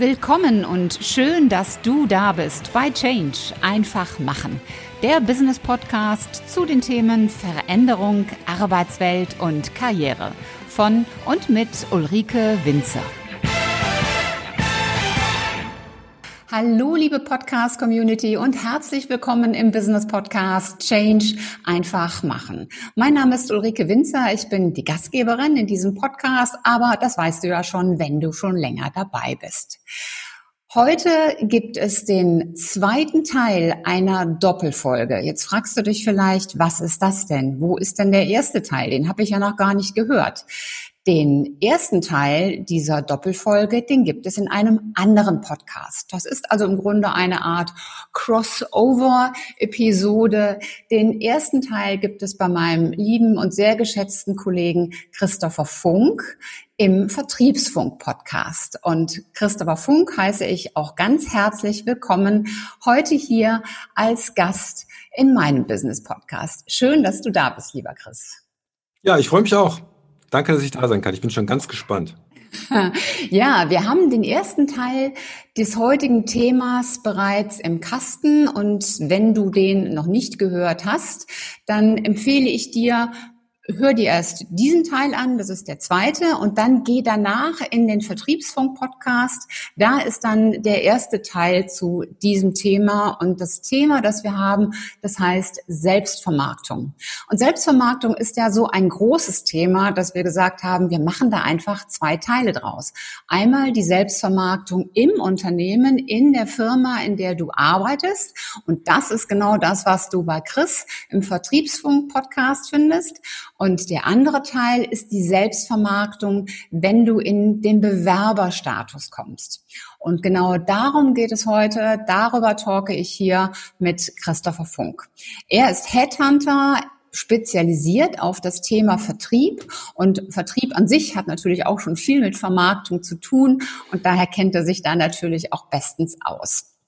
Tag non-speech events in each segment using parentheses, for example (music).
Willkommen und schön, dass du da bist bei Change. Einfach machen. Der Business Podcast zu den Themen Veränderung, Arbeitswelt und Karriere. Von und mit Ulrike Winzer. Hallo, liebe Podcast-Community und herzlich willkommen im Business-Podcast Change einfach machen. Mein Name ist Ulrike Winzer, ich bin die Gastgeberin in diesem Podcast, aber das weißt du ja schon, wenn du schon länger dabei bist. Heute gibt es den zweiten Teil einer Doppelfolge. Jetzt fragst du dich vielleicht, was ist das denn? Wo ist denn der erste Teil? Den habe ich ja noch gar nicht gehört. Den ersten Teil dieser Doppelfolge, den gibt es in einem anderen Podcast. Das ist also im Grunde eine Art Crossover-Episode. Den ersten Teil gibt es bei meinem lieben und sehr geschätzten Kollegen Christopher Funk im Vertriebsfunk-Podcast. Und Christopher Funk heiße ich auch ganz herzlich willkommen heute hier als Gast in meinem Business-Podcast. Schön, dass du da bist, lieber Chris. Ja, ich freue mich auch. Danke, dass ich da sein kann. Ich bin schon ganz gespannt. (laughs) Ja, wir haben den ersten Teil des heutigen Themas bereits im Kasten und wenn du den noch nicht gehört hast, dann empfehle ich dir, hör dir erst diesen Teil an, das ist der zweite, und dann geh danach in den Vertriebsfunk-Podcast. Da ist dann der erste Teil zu diesem Thema. Und das Thema, das wir haben, das heißt Selbstvermarktung. Und Selbstvermarktung ist ja so ein großes Thema, dass wir gesagt haben, wir machen da einfach zwei Teile draus. Einmal die Selbstvermarktung im Unternehmen, in der Firma, in der du arbeitest. Und das ist genau das, was du bei Chris im Vertriebsfunk-Podcast findest. Und der andere Teil ist die Selbstvermarktung, wenn du in den Bewerberstatus kommst. Und genau darum geht es heute. Darüber talke ich hier mit Christopher Funk. Er ist Headhunter spezialisiert auf das Thema Vertrieb. Und Vertrieb an sich hat natürlich auch schon viel mit Vermarktung zu tun. Und daher kennt er sich da natürlich auch bestens aus.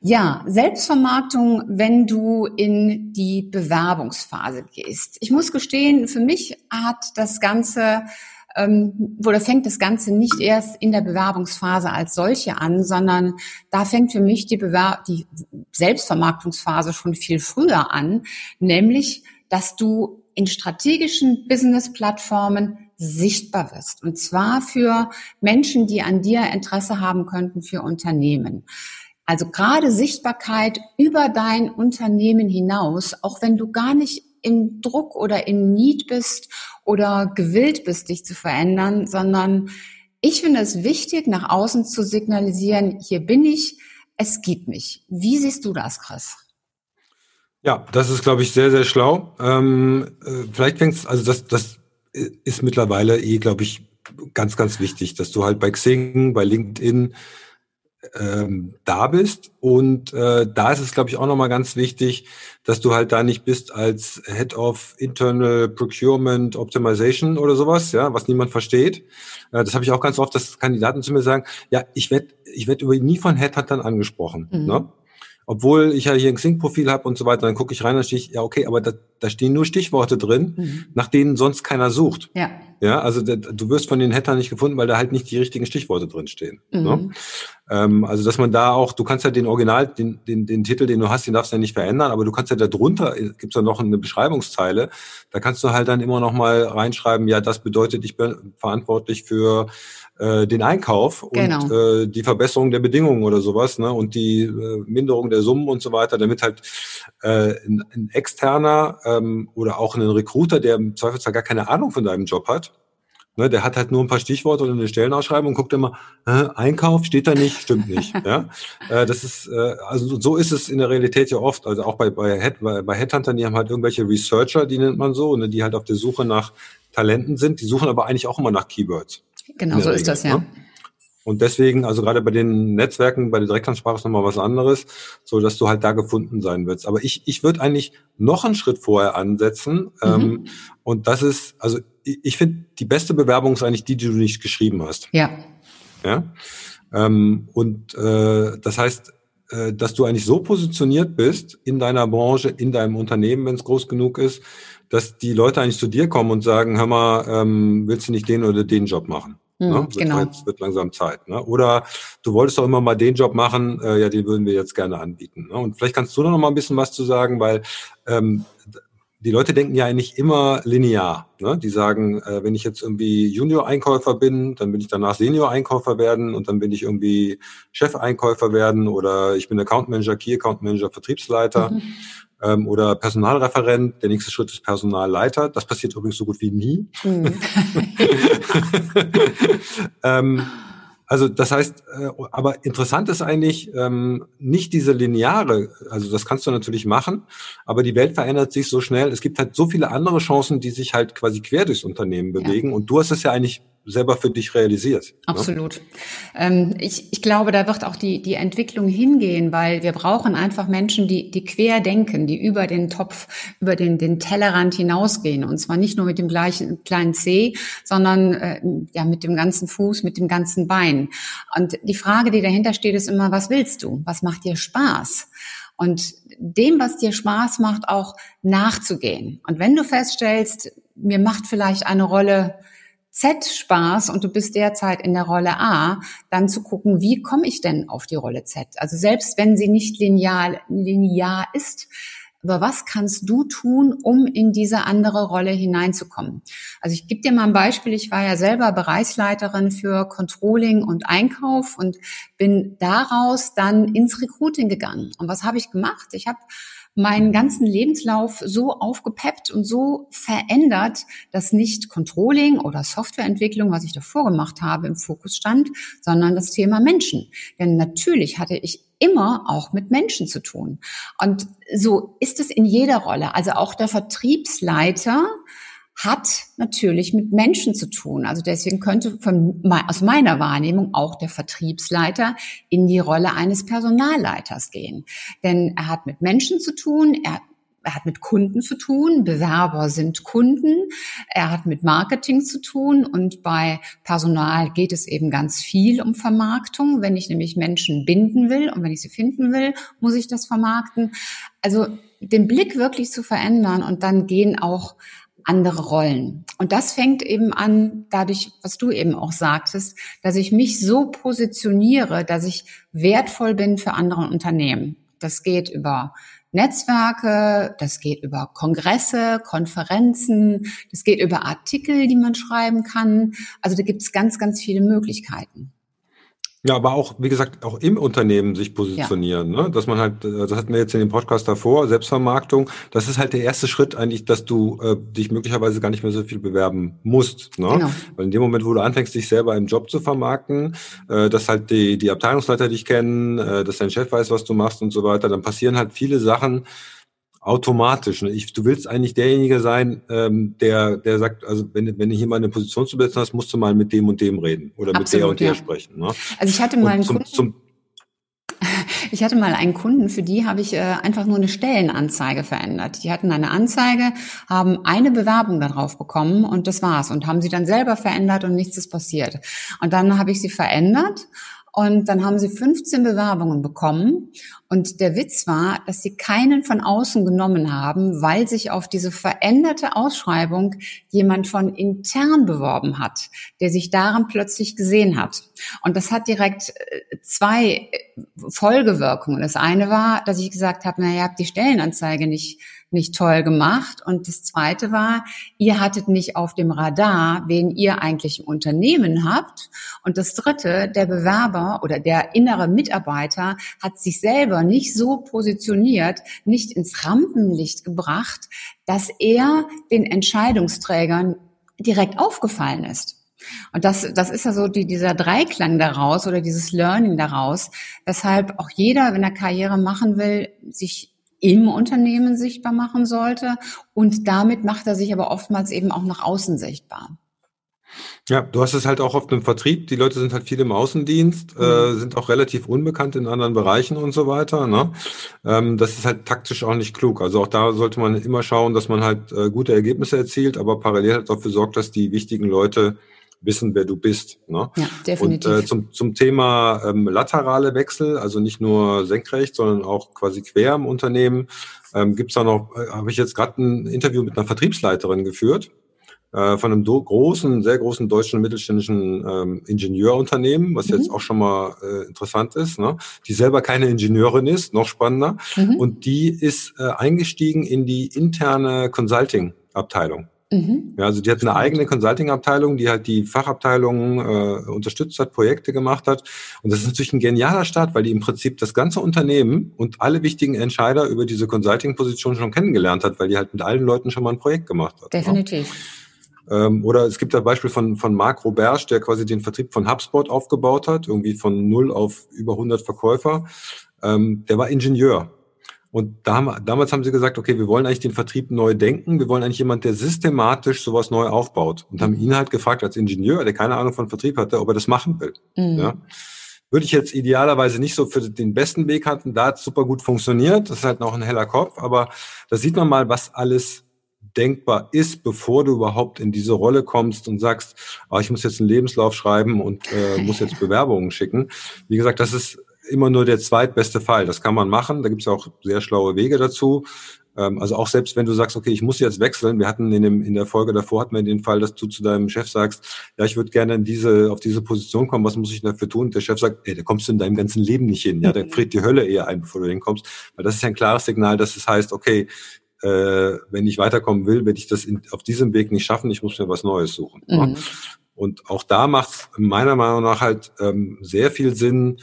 Ja, Selbstvermarktung, wenn du in die Bewerbungsphase gehst. Ich muss gestehen, für mich hat das Ganze ähm, oder fängt das Ganze nicht erst in der Bewerbungsphase als solche an, sondern da fängt für mich die, Bewer die Selbstvermarktungsphase schon viel früher an, nämlich, dass du in strategischen Business-Plattformen sichtbar wirst. Und zwar für Menschen, die an dir Interesse haben könnten, für Unternehmen. Also gerade Sichtbarkeit über dein Unternehmen hinaus, auch wenn du gar nicht im Druck oder im Need bist oder gewillt bist, dich zu verändern, sondern ich finde es wichtig, nach außen zu signalisieren, hier bin ich, es gibt mich. Wie siehst du das, Chris? Ja, das ist, glaube ich, sehr, sehr schlau. Ähm, äh, vielleicht fängst also das, das ist mittlerweile eh, glaube ich, ganz, ganz wichtig, dass du halt bei Xing, bei LinkedIn, ähm, da bist. Und äh, da ist es, glaube ich, auch nochmal ganz wichtig, dass du halt da nicht bist als Head of Internal Procurement Optimization oder sowas, ja, was niemand versteht. Äh, das habe ich auch ganz oft, dass Kandidaten zu mir sagen, ja, ich werde ich werd über nie von Headhuntern angesprochen. Mhm. Ne? Obwohl ich ja hier ein Xing-Profil habe und so weiter, dann gucke ich rein, dann stehe ich, ja, okay, aber da, da stehen nur Stichworte drin, mhm. nach denen sonst keiner sucht. Ja. Ja, also der, du wirst von den Hattern nicht gefunden, weil da halt nicht die richtigen Stichworte drin stehen. Mhm. Ne? Ähm, also dass man da auch, du kannst ja den Original, den, den, den Titel, den du hast, den darfst du ja nicht verändern, aber du kannst ja da drunter, gibt's ja noch eine Beschreibungsteile, da kannst du halt dann immer noch mal reinschreiben, ja, das bedeutet, ich bin verantwortlich für äh, den Einkauf und genau. äh, die Verbesserung der Bedingungen oder sowas ne, und die äh, Minderung der Summen und so weiter, damit halt äh, ein, ein externer ähm, oder auch ein Recruiter, der im Zweifelsfall gar keine Ahnung von deinem Job hat, Ne, der hat halt nur ein paar Stichworte und eine Stellenausschreibung und guckt immer, äh, Einkauf steht da nicht, stimmt nicht. (laughs) ja? Äh, das ist, äh, also so ist es in der Realität ja oft. Also auch bei, bei, Head, bei, bei Headhuntern, die haben halt irgendwelche Researcher, die nennt man so, ne, die halt auf der Suche nach Talenten sind. Die suchen aber eigentlich auch immer nach Keywords. Genau, so Regel, ist das, ja. Ne? Und deswegen, also gerade bei den Netzwerken, bei der Direktansprache ist nochmal was anderes, so dass du halt da gefunden sein wirst. Aber ich, ich würde eigentlich noch einen Schritt vorher ansetzen. Mhm. Ähm, und das ist, also ich, ich finde, die beste Bewerbung ist eigentlich die, die du nicht geschrieben hast. Ja. Ja. Ähm, und äh, das heißt, äh, dass du eigentlich so positioniert bist in deiner Branche, in deinem Unternehmen, wenn es groß genug ist, dass die Leute eigentlich zu dir kommen und sagen, hör mal, ähm, willst du nicht den oder den Job machen? Mhm, ne? genau. Jetzt wird langsam Zeit. Ne? Oder du wolltest doch immer mal den Job machen, äh, ja, den würden wir jetzt gerne anbieten. Ne? Und vielleicht kannst du noch mal ein bisschen was zu sagen, weil ähm, die Leute denken ja eigentlich immer linear. Ne? Die sagen, äh, wenn ich jetzt irgendwie Junior-Einkäufer bin, dann will ich danach Senior-Einkäufer werden und dann will ich irgendwie Chef-Einkäufer werden oder ich bin Account Manager, Key Account Manager, Vertriebsleiter. Mhm ähm, oder Personalreferent. Der nächste Schritt ist Personalleiter. Das passiert übrigens so gut wie nie. Mhm. (laughs) ähm, also das heißt, äh, aber interessant ist eigentlich ähm, nicht diese lineare, also das kannst du natürlich machen, aber die Welt verändert sich so schnell. Es gibt halt so viele andere Chancen, die sich halt quasi quer durchs Unternehmen bewegen. Ja. Und du hast es ja eigentlich selber für dich realisiert. Ne? Absolut. Ne? Ähm, ich, ich glaube, da wird auch die, die Entwicklung hingehen, weil wir brauchen einfach Menschen, die, die quer denken, die über den Topf, über den, den Tellerrand hinausgehen. Und zwar nicht nur mit dem gleichen kleinen C, sondern äh, ja mit dem ganzen Fuß, mit dem ganzen Bein. Und die Frage, die dahinter steht, ist immer, was willst du? Was macht dir Spaß? Und dem, was dir Spaß macht, auch nachzugehen. Und wenn du feststellst, mir macht vielleicht eine Rolle Z Spaß und du bist derzeit in der Rolle A, dann zu gucken, wie komme ich denn auf die Rolle Z? Also selbst wenn sie nicht linear, linear ist, aber was kannst du tun, um in diese andere Rolle hineinzukommen? Also ich gebe dir mal ein Beispiel. Ich war ja selber Bereichsleiterin für Controlling und Einkauf und bin daraus dann ins Recruiting gegangen. Und was habe ich gemacht? Ich habe meinen ganzen Lebenslauf so aufgepeppt und so verändert, dass nicht Controlling oder Softwareentwicklung, was ich davor gemacht habe, im Fokus stand, sondern das Thema Menschen. Denn natürlich hatte ich immer auch mit Menschen zu tun. Und so ist es in jeder Rolle. Also auch der Vertriebsleiter hat natürlich mit Menschen zu tun. Also deswegen könnte von, aus meiner Wahrnehmung auch der Vertriebsleiter in die Rolle eines Personalleiters gehen. Denn er hat mit Menschen zu tun, er er hat mit Kunden zu tun, Bewerber sind Kunden, er hat mit Marketing zu tun und bei Personal geht es eben ganz viel um Vermarktung. Wenn ich nämlich Menschen binden will und wenn ich sie finden will, muss ich das vermarkten. Also den Blick wirklich zu verändern und dann gehen auch andere Rollen. Und das fängt eben an, dadurch, was du eben auch sagtest, dass ich mich so positioniere, dass ich wertvoll bin für andere Unternehmen. Das geht über Netzwerke, das geht über Kongresse, Konferenzen, das geht über Artikel, die man schreiben kann. Also da gibt es ganz, ganz viele Möglichkeiten. Ja, aber auch, wie gesagt, auch im Unternehmen sich positionieren, ja. ne? dass man halt, das hatten wir jetzt in dem Podcast davor, Selbstvermarktung, das ist halt der erste Schritt eigentlich, dass du äh, dich möglicherweise gar nicht mehr so viel bewerben musst. Ne? Genau. Weil in dem Moment, wo du anfängst, dich selber im Job zu vermarkten, äh, dass halt die, die Abteilungsleiter dich kennen, äh, dass dein Chef weiß, was du machst und so weiter, dann passieren halt viele Sachen, automatisch. Ne? Ich, du willst eigentlich derjenige sein, ähm, der, der sagt, also wenn, wenn du hier mal eine Position zu besetzen hast, musst du mal mit dem und dem reden oder Absolut, mit der und der sprechen. Ne? Also ich hatte mal einen zum, Kunden, zum, (laughs) ich hatte mal einen Kunden, für die habe ich äh, einfach nur eine Stellenanzeige verändert. Die hatten eine Anzeige, haben eine Bewerbung darauf bekommen und das war's und haben sie dann selber verändert und nichts ist passiert. Und dann habe ich sie verändert und dann haben sie 15 Bewerbungen bekommen. Und der Witz war, dass sie keinen von außen genommen haben, weil sich auf diese veränderte Ausschreibung jemand von intern beworben hat, der sich daran plötzlich gesehen hat. Und das hat direkt äh, zwei äh, Folgewirkungen. Das eine war, dass ich gesagt habe, naja, ihr habt die Stellenanzeige nicht nicht toll gemacht. Und das Zweite war, ihr hattet nicht auf dem Radar, wen ihr eigentlich im Unternehmen habt. Und das Dritte, der Bewerber oder der innere Mitarbeiter hat sich selber nicht so positioniert, nicht ins Rampenlicht gebracht, dass er den Entscheidungsträgern direkt aufgefallen ist. Und das, das ist ja so die, dieser Dreiklang daraus oder dieses Learning daraus, weshalb auch jeder, wenn er Karriere machen will, sich im Unternehmen sichtbar machen sollte. Und damit macht er sich aber oftmals eben auch nach außen sichtbar. Ja, du hast es halt auch oft im Vertrieb. Die Leute sind halt viel im Außendienst, äh, mhm. äh, sind auch relativ unbekannt in anderen Bereichen und so weiter. Ne? Ähm, das ist halt taktisch auch nicht klug. Also auch da sollte man immer schauen, dass man halt äh, gute Ergebnisse erzielt, aber parallel halt dafür sorgt, dass die wichtigen Leute wissen, wer du bist. Ne? Ja, definitiv. Und äh, zum, zum Thema ähm, laterale Wechsel, also nicht nur senkrecht, sondern auch quasi quer im Unternehmen, ähm, gibt es da noch, äh, habe ich jetzt gerade ein Interview mit einer Vertriebsleiterin geführt. äh, von einem großen, sehr großen deutschen mittelständischen ähm, Ingenieurunternehmen, was mhm. jetzt auch schon mal äh, interessant ist, ne? die selber keine Ingenieurin ist, noch spannender. Mhm. Und die ist äh, eingestiegen in die interne Consulting-Abteilung. Mhm. Ja, also die hat eine eigene Consulting-Abteilung, die halt die Fachabteilungen äh, unterstützt hat, Projekte gemacht hat. Und das ist natürlich ein genialer Start, weil die im Prinzip das ganze Unternehmen und alle wichtigen Entscheider über diese Consulting-Position schon kennengelernt hat, weil die halt mit allen Leuten schon mal ein Projekt gemacht hat. Ne? Definitiv. Ja. Ähm, oder es gibt das Beispiel von, von Marc Roberge, der quasi den Vertrieb von HubSpot aufgebaut hat, irgendwie von null auf über 100 Verkäufer. Ähm, der war Ingenieur und da, damals haben sie gesagt, okay, wir wollen eigentlich den Vertrieb neu denken. Wir wollen eigentlich jemand, der systematisch sowas neu aufbaut. Und haben ihn halt gefragt als Ingenieur, der keine Ahnung von Vertrieb hatte, ob er das machen will. Mhm. Ja. Würde ich jetzt idealerweise nicht so für den besten Weg hatten. Da hat super gut funktioniert. Das ist halt noch ein heller Kopf. Aber da sieht man mal, was alles denkbar ist, bevor du überhaupt in diese Rolle kommst und sagst, oh, ich muss jetzt einen Lebenslauf schreiben und äh, muss jetzt (laughs) Bewerbungen schicken. Wie gesagt, das ist immer nur der zweitbeste Fall. Das kann man machen. Da gibt es auch sehr schlaue Wege dazu. Ähm, also auch selbst wenn du sagst, okay, ich muss jetzt wechseln, wir hatten in, dem, in der Folge davor hatten wir den Fall, dass du zu deinem Chef sagst, ja, ich würde gerne in diese, auf diese Position kommen, was muss ich dafür tun? Und der Chef sagt, ey, da kommst du in deinem ganzen Leben nicht hin. Ja, da mhm. friert die Hölle eher ein, bevor du hinkommst. Weil das ist ja ein klares Signal, dass es heißt, okay, äh, wenn ich weiterkommen will, werde ich das in, auf diesem Weg nicht schaffen, ich muss mir was Neues suchen. Mhm. Und auch da macht es meiner Meinung nach halt ähm, sehr viel Sinn,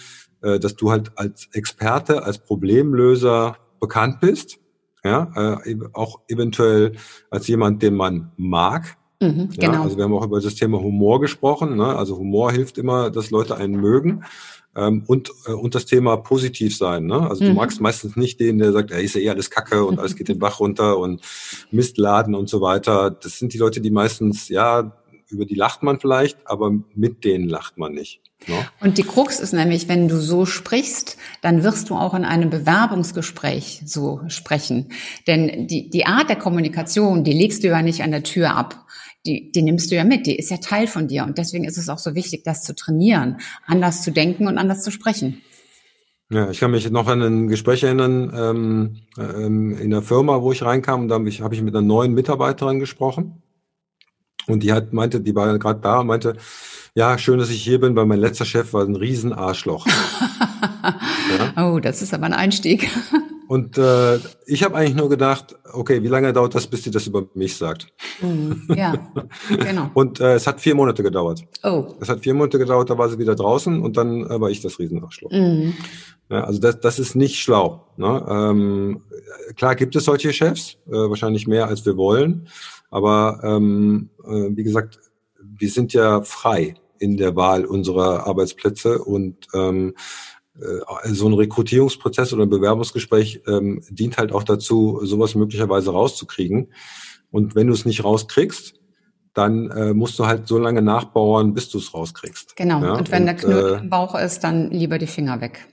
äh, dass du halt als Experte, als Problemlöser bekannt bist, ja, äh, auch eventuell als jemand, den man mag. Mhm, ja, genau. Also wir haben auch über das Thema Humor gesprochen. Ne? Also Humor hilft immer, dass Leute einen mögen. Ähm, und, äh, und das Thema positiv sein. Ne? Also mhm. du magst meistens nicht den, der sagt, er ist ja eh alles Kacke und alles geht den Bach runter und Mistladen und so weiter. Das sind die Leute, die meistens, ja, über die lacht man vielleicht, aber mit denen lacht man nicht. No? Und die Krux ist nämlich, wenn du so sprichst, dann wirst du auch in einem Bewerbungsgespräch so sprechen. Denn die, die Art der Kommunikation, die legst du ja nicht an der Tür ab. Die, die nimmst du ja mit, die ist ja Teil von dir. Und deswegen ist es auch so wichtig, das zu trainieren, anders zu denken und anders zu sprechen. Ja, ich kann mich noch an ein Gespräch erinnern ähm, ähm, in der Firma, wo ich reinkam. Da habe ich, hab ich mit einer neuen Mitarbeiterin gesprochen. Und die hat meinte, die war gerade da und meinte, ja, schön, dass ich hier bin, weil mein letzter Chef war ein Riesenarschloch. (laughs) ja? Oh, das ist aber ein Einstieg. (laughs) Und äh, ich habe eigentlich nur gedacht, okay, wie lange dauert das, bis sie das über mich sagt? Mm, ja, genau. (laughs) und äh, es hat vier Monate gedauert. Oh. Es hat vier Monate gedauert, da war sie wieder draußen und dann äh, war ich das Riesenarschloch. Mm. Ja, also das, das ist nicht schlau. Ne? Ähm, klar gibt es solche Chefs, äh, wahrscheinlich mehr als wir wollen. Aber ähm, äh, wie gesagt, wir sind ja frei in der Wahl unserer Arbeitsplätze und ähm, äh, so ein Rekrutierungsprozess oder ein Bewerbungsgespräch ähm, dient halt auch dazu, sowas möglicherweise rauszukriegen. Und wenn du es nicht rauskriegst, dann äh, musst du halt so lange nachbauen, bis du es rauskriegst. Genau. Ja? Und wenn und, der Knoten äh, im Bauch ist, dann lieber die Finger weg.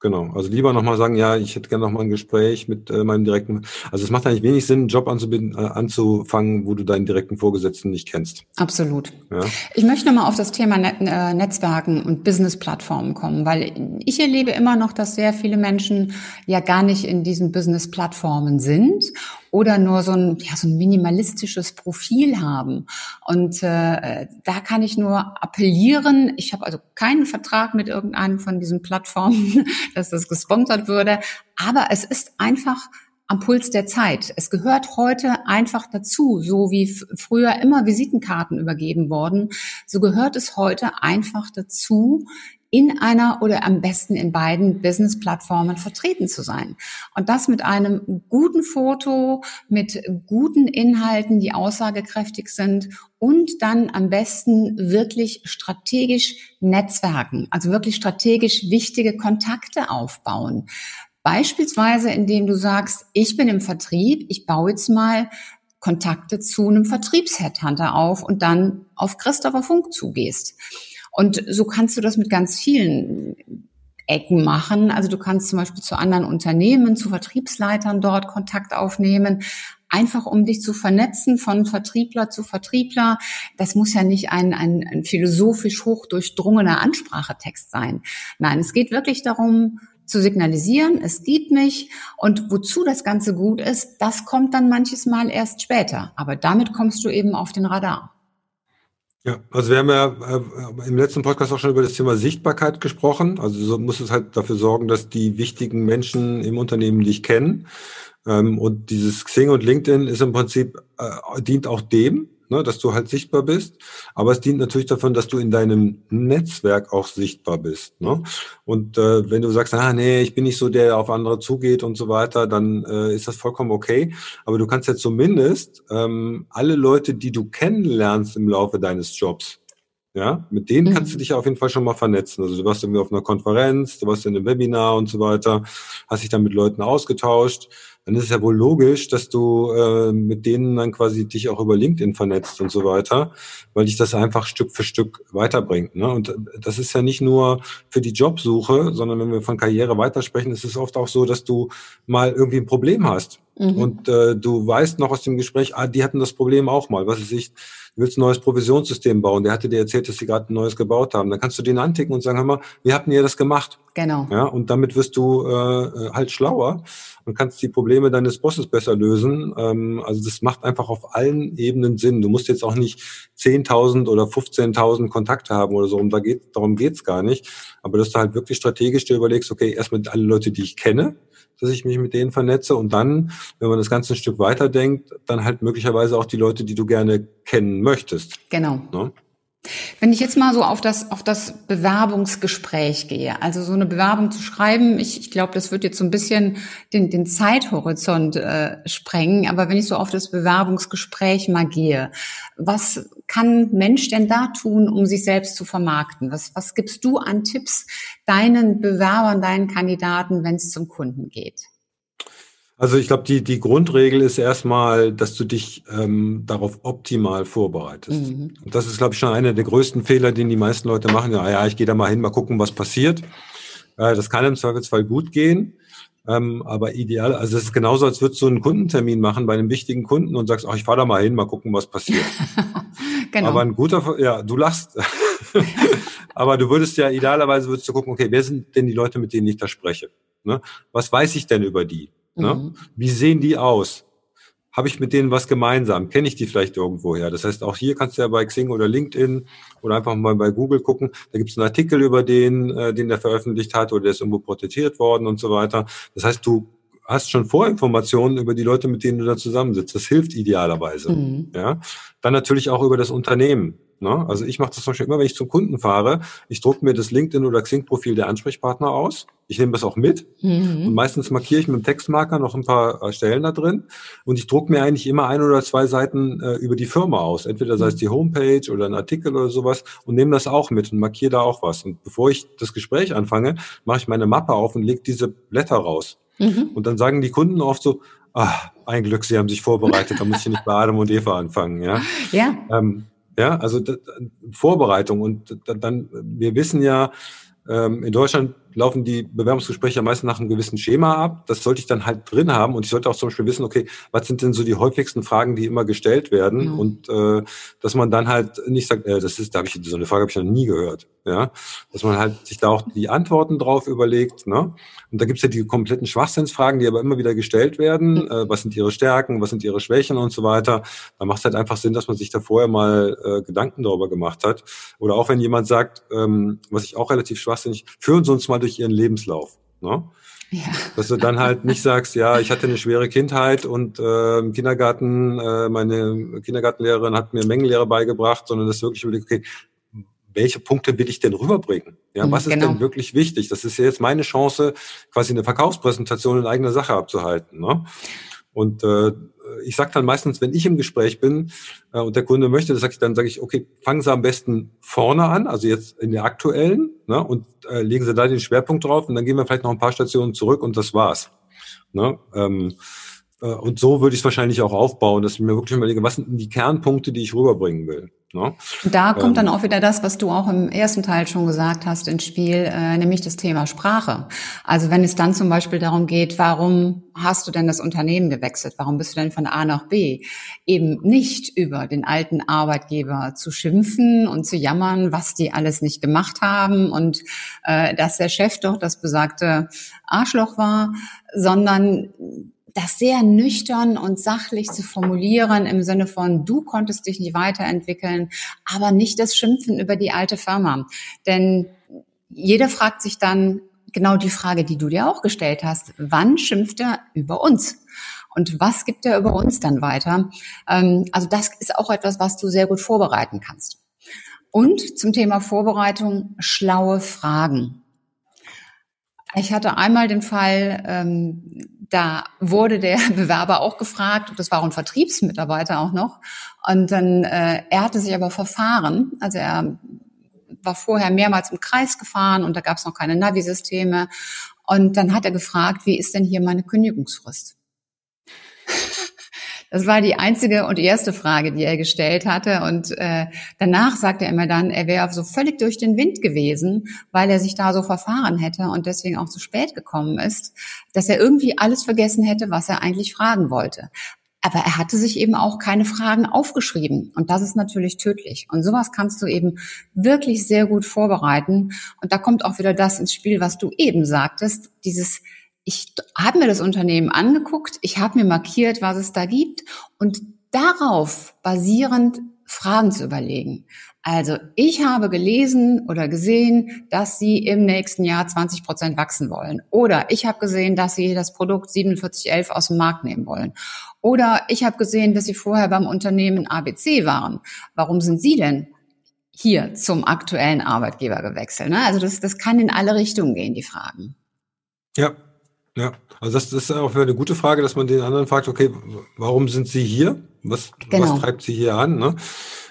Genau, also lieber nochmal sagen, ja, ich hätte gerne nochmal ein Gespräch mit äh, meinem direkten, also es macht eigentlich wenig Sinn, einen Job anzubinden, äh, anzufangen, wo du deinen direkten Vorgesetzten nicht kennst. Absolut. Ja. Ich möchte nochmal auf das Thema Net äh, Netzwerken und Business-Plattformen kommen, weil ich erlebe immer noch, dass sehr viele Menschen ja gar nicht in diesen Business-Plattformen sind oder nur so ein, ja, so ein minimalistisches Profil haben. Und äh, da kann ich nur appellieren, ich habe also keinen Vertrag mit irgendeinem von diesen Plattformen, (laughs) dass das gesponsert würde, aber es ist einfach am Puls der Zeit. Es gehört heute einfach dazu, so wie früher immer Visitenkarten übergeben worden, so gehört es heute einfach dazu, in einer oder am besten in beiden Business-Plattformen vertreten zu sein. Und das mit einem guten Foto, mit guten Inhalten, die aussagekräftig sind und dann am besten wirklich strategisch Netzwerken, also wirklich strategisch wichtige Kontakte aufbauen. Beispielsweise, indem du sagst, ich bin im Vertrieb, ich baue jetzt mal Kontakte zu einem Vertriebsheadhunter auf und dann auf Christopher Funk zugehst. Und so kannst du das mit ganz vielen Ecken machen. Also du kannst zum Beispiel zu anderen Unternehmen, zu Vertriebsleitern dort Kontakt aufnehmen, einfach um dich zu vernetzen von Vertriebler zu Vertriebler. Das muss ja nicht ein, ein, ein philosophisch hoch durchdrungener Ansprachetext sein. Nein, es geht wirklich darum, zu signalisieren, es gibt mich und wozu das Ganze gut ist, das kommt dann manches Mal erst später. Aber damit kommst du eben auf den Radar. Ja, also wir haben ja äh, im letzten Podcast auch schon über das Thema Sichtbarkeit gesprochen. Also so muss es halt dafür sorgen, dass die wichtigen Menschen im Unternehmen dich kennen. Ähm, und dieses Xing und LinkedIn ist im Prinzip, äh, dient auch dem, ne, dass du halt sichtbar bist. Aber es dient natürlich davon, dass du in deinem Netzwerk auch sichtbar bist. Ne? Und äh, wenn du sagst, ah nee, ich bin nicht so der, der auf andere zugeht und so weiter, dann äh, ist das vollkommen okay. Aber du kannst ja zumindest ähm, alle Leute, die du kennenlernst im Laufe deines Jobs, ja, mit denen kannst du mhm. dich auf jeden Fall schon mal vernetzen. Also du warst irgendwie auf einer Konferenz, du warst in einem Webinar und so weiter, hast dich dann mit Leuten ausgetauscht dann ist es ja wohl logisch, dass du äh, mit denen dann quasi dich auch über LinkedIn vernetzt und so weiter, weil dich das einfach Stück für Stück weiterbringt. Ne? Und das ist ja nicht nur für die Jobsuche, sondern wenn wir von Karriere weitersprechen, ist es oft auch so, dass du mal irgendwie ein Problem hast. Mhm. Und äh, du weißt noch aus dem Gespräch, ah, die hatten das Problem auch mal. Was ist ich, willst ein neues Provisionssystem bauen. Der hatte dir erzählt, dass sie gerade ein neues gebaut haben. Dann kannst du den anticken und sagen, hör mal, wie habt ihr das gemacht? Genau. Ja, und damit wirst du äh, halt schlauer und kannst die Probleme deines Bosses besser lösen. Ähm, also das macht einfach auf allen Ebenen Sinn. Du musst jetzt auch nicht 10.000 oder 15.000 Kontakte haben oder so. Um da geht, darum geht's gar nicht. Aber dass du halt wirklich strategisch dir überlegst, okay, erstmal alle Leute, die ich kenne, dass ich mich mit denen vernetze und dann, wenn man das Ganze ein Stück weiter denkt, dann halt möglicherweise auch die Leute, die du gerne kennen möchtest. Genau. Ne? Wenn ich jetzt mal so auf das, auf das Bewerbungsgespräch gehe, also so eine Bewerbung zu schreiben, ich, ich glaube, das wird jetzt so ein bisschen den, den Zeithorizont äh, sprengen, aber wenn ich so auf das Bewerbungsgespräch mal gehe, was kann Mensch denn da tun, um sich selbst zu vermarkten? Was, was gibst du an Tipps deinen Bewerbern, deinen Kandidaten, wenn es zum Kunden geht? Also ich glaube, die, die Grundregel ist erstmal, dass du dich ähm, darauf optimal vorbereitest. Mhm. Und das ist, glaube ich, schon einer der größten Fehler, den die meisten Leute machen. Ja, ja ich gehe da mal hin, mal gucken, was passiert. Äh, das kann im Zweifelsfall gut gehen. Ähm, aber ideal, also es ist genauso, als würdest du einen Kundentermin machen bei einem wichtigen Kunden und sagst, ach, ich fahre da mal hin, mal gucken, was passiert. (laughs) genau. Aber ein guter, ja, du lachst. (laughs) aber du würdest ja idealerweise würdest du gucken, okay, wer sind denn die Leute, mit denen ich da spreche? Ne? Was weiß ich denn über die? Ne? Mhm. Wie sehen die aus? Habe ich mit denen was gemeinsam? Kenne ich die vielleicht irgendwoher? Das heißt, auch hier kannst du ja bei Xing oder LinkedIn oder einfach mal bei Google gucken. Da gibt es einen Artikel über den, äh, den der veröffentlicht hat oder der ist irgendwo porträtiert worden und so weiter. Das heißt, du hast schon Vorinformationen über die Leute, mit denen du da zusammensitzt. Das hilft idealerweise. Mhm. Ja, dann natürlich auch über das Unternehmen. Ne? Also ich mache das zum Beispiel immer, wenn ich zum Kunden fahre. Ich drucke mir das LinkedIn oder Xing-Profil der Ansprechpartner aus. Ich nehme das auch mit. Mhm. Und meistens markiere ich mit dem Textmarker noch ein paar äh, Stellen da drin. Und ich drucke mir eigentlich immer ein oder zwei Seiten äh, über die Firma aus. Entweder sei es die Homepage oder ein Artikel oder sowas und nehme das auch mit und markiere da auch was. Und bevor ich das Gespräch anfange, mache ich meine Mappe auf und lege diese Blätter raus. Mhm. Und dann sagen die Kunden oft so, ah, ein Glück, sie haben sich vorbereitet, da muss ich nicht bei Adam und Eva anfangen. Ja. ja. Ähm, ja, also Vorbereitung und dann, wir wissen ja, ähm, in Deutschland laufen die Bewerbungsgespräche meistens nach einem gewissen Schema ab. Das sollte ich dann halt drin haben und ich sollte auch zum Beispiel wissen, okay, was sind denn so die häufigsten Fragen, die immer gestellt werden mhm. und äh, dass man dann halt nicht sagt, äh, das ist, da habe ich so eine Frage habe ich noch nie gehört, ja, dass man halt sich da auch die Antworten drauf überlegt, ne? Und da gibt's ja die kompletten Schwachsinnsfragen, die aber immer wieder gestellt werden. Mhm. Äh, was sind ihre Stärken, was sind ihre Schwächen und so weiter. Da macht es halt einfach Sinn, dass man sich da vorher mal äh, Gedanken darüber gemacht hat. Oder auch wenn jemand sagt, ähm, was ich auch relativ schwachsinnig, führen Sie uns mal durch Ihren Lebenslauf. Ne? Ja. Dass du dann halt nicht sagst, ja, ich hatte eine schwere Kindheit und äh, im Kindergarten, äh, meine Kindergartenlehrerin hat mir Mengenlehre beigebracht, sondern das wirklich überlegt, okay, welche Punkte will ich denn rüberbringen? Ja, mhm, was ist genau. denn wirklich wichtig? Das ist ja jetzt meine Chance, quasi eine Verkaufspräsentation in eigener Sache abzuhalten. Ne? Und äh, ich sage dann meistens, wenn ich im Gespräch bin äh, und der Kunde möchte, das sag ich, dann sage ich, okay, fangen Sie am besten vorne an, also jetzt in der aktuellen, ne, und äh, legen Sie da den Schwerpunkt drauf und dann gehen wir vielleicht noch ein paar Stationen zurück und das war's. Ne? Ähm, äh, und so würde ich es wahrscheinlich auch aufbauen, dass ich mir wirklich überlege, was sind die Kernpunkte, die ich rüberbringen will. Ne? Da kommt ähm, dann auch wieder das, was du auch im ersten Teil schon gesagt hast, ins Spiel, äh, nämlich das Thema Sprache. Also wenn es dann zum Beispiel darum geht, warum hast du denn das Unternehmen gewechselt? Warum bist du denn von A nach B? Eben nicht über den alten Arbeitgeber zu schimpfen und zu jammern, was die alles nicht gemacht haben und äh, dass der Chef doch das besagte Arschloch war, sondern das sehr nüchtern und sachlich zu formulieren im Sinne von, du konntest dich nicht weiterentwickeln, aber nicht das Schimpfen über die alte Firma. Denn jeder fragt sich dann genau die Frage, die du dir auch gestellt hast. Wann schimpft er über uns? Und was gibt er über uns dann weiter? Ähm, also das ist auch etwas, was du sehr gut vorbereiten kannst. Und zum Thema Vorbereitung schlaue Fragen. Ich hatte einmal den Fall, ähm, da wurde der (laughs) Bewerber auch gefragt, das war ein Vertriebsmitarbeiter auch noch. Und dann, äh, er hatte sich aber verfahren. Also er war vorher mehrmals im Kreis gefahren und da gab es noch keine Navi-Systeme. Und dann hat er gefragt, wie ist denn hier meine Kündigungsfrist? Das war die einzige und erste Frage, die er gestellt hatte. Und äh, danach sagte er immer dann, er wäre so völlig durch den Wind gewesen, weil er sich da so verfahren hätte und deswegen auch zu spät gekommen ist, dass er irgendwie alles vergessen hätte, was er eigentlich fragen wollte. Aber er hatte sich eben auch keine Fragen aufgeschrieben. Und das ist natürlich tödlich. Und sowas kannst du eben wirklich sehr gut vorbereiten. Und da kommt auch wieder das ins Spiel, was du eben sagtest, dieses ich habe mir das Unternehmen angeguckt, ich habe mir markiert, was es da gibt und darauf basierend Fragen zu überlegen. Also ich habe gelesen oder gesehen, dass Sie im nächsten Jahr 20 Prozent wachsen wollen. Oder ich habe gesehen, dass Sie das Produkt 4711 aus dem Markt nehmen wollen. Oder ich habe gesehen, dass Sie vorher beim Unternehmen ABC waren. Warum sind Sie denn hier zum aktuellen Arbeitgeber gewechselt? Ne? Also das, das kann in alle Richtungen gehen, die Fragen. Ja, ja, also das, das ist auch eine gute Frage, dass man den anderen fragt, okay, warum sind Sie hier? Was, genau. was treibt Sie hier an? Ne?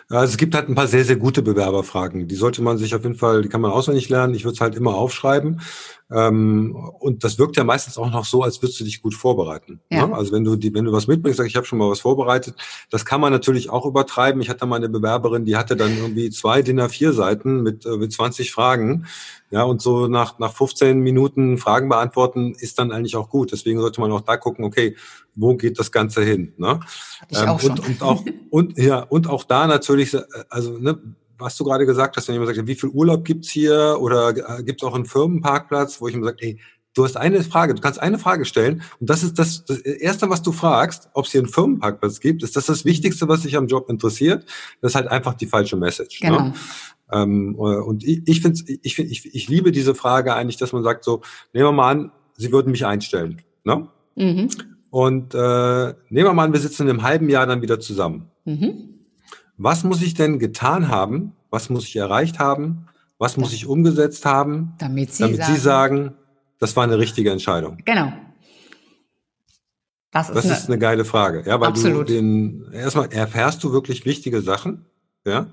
Also es gibt halt ein paar sehr, sehr gute Bewerberfragen. Die sollte man sich auf jeden Fall, die kann man auswendig lernen. Ich würde es halt immer aufschreiben. Ähm, und das wirkt ja meistens auch noch so, als würdest du dich gut vorbereiten. Ja. Ne? Also wenn du die, wenn du was mitbringst, sag ich habe schon mal was vorbereitet, das kann man natürlich auch übertreiben. Ich hatte mal eine Bewerberin, die hatte dann irgendwie zwei DIN A4 Seiten mit, äh, mit 20 Fragen. Ja, und so nach, nach 15 Minuten Fragen beantworten ist dann eigentlich auch gut. Deswegen sollte man auch da gucken, okay, wo geht das Ganze hin? Ne? Ähm, auch und, und auch, und, ja, und auch da natürlich, äh, also, ne, was du gerade gesagt hast, wenn jemand sagt, wie viel Urlaub gibt's hier oder äh, gibt's auch einen Firmenparkplatz, wo ich immer sage, ey, du hast eine Frage, du kannst eine Frage stellen und das ist das, das Erste, was du fragst, ob es hier einen Firmenparkplatz gibt, ist das das Wichtigste, was dich am Job interessiert. Das ist halt einfach die falsche Message. Ne? Genau. Ne? Ähm, äh, und ich, ich finde, ich, find, ich, ich liebe diese Frage eigentlich, dass man sagt so, nehmen wir mal an, Sie würden mich einstellen. Ne? Mhm. Und äh, nehmen wir mal an, wir sitzen in einem halben Jahr dann wieder zusammen. Mhm. Was muss ich denn getan haben? Was muss ich erreicht haben? Was muss ich umgesetzt haben, damit Sie, damit sagen, Sie sagen, das war eine richtige Entscheidung? Genau. Das ist, das eine, ist eine geile Frage, ja, weil absolut. du den erstmal erfährst du wirklich wichtige Sachen, ja,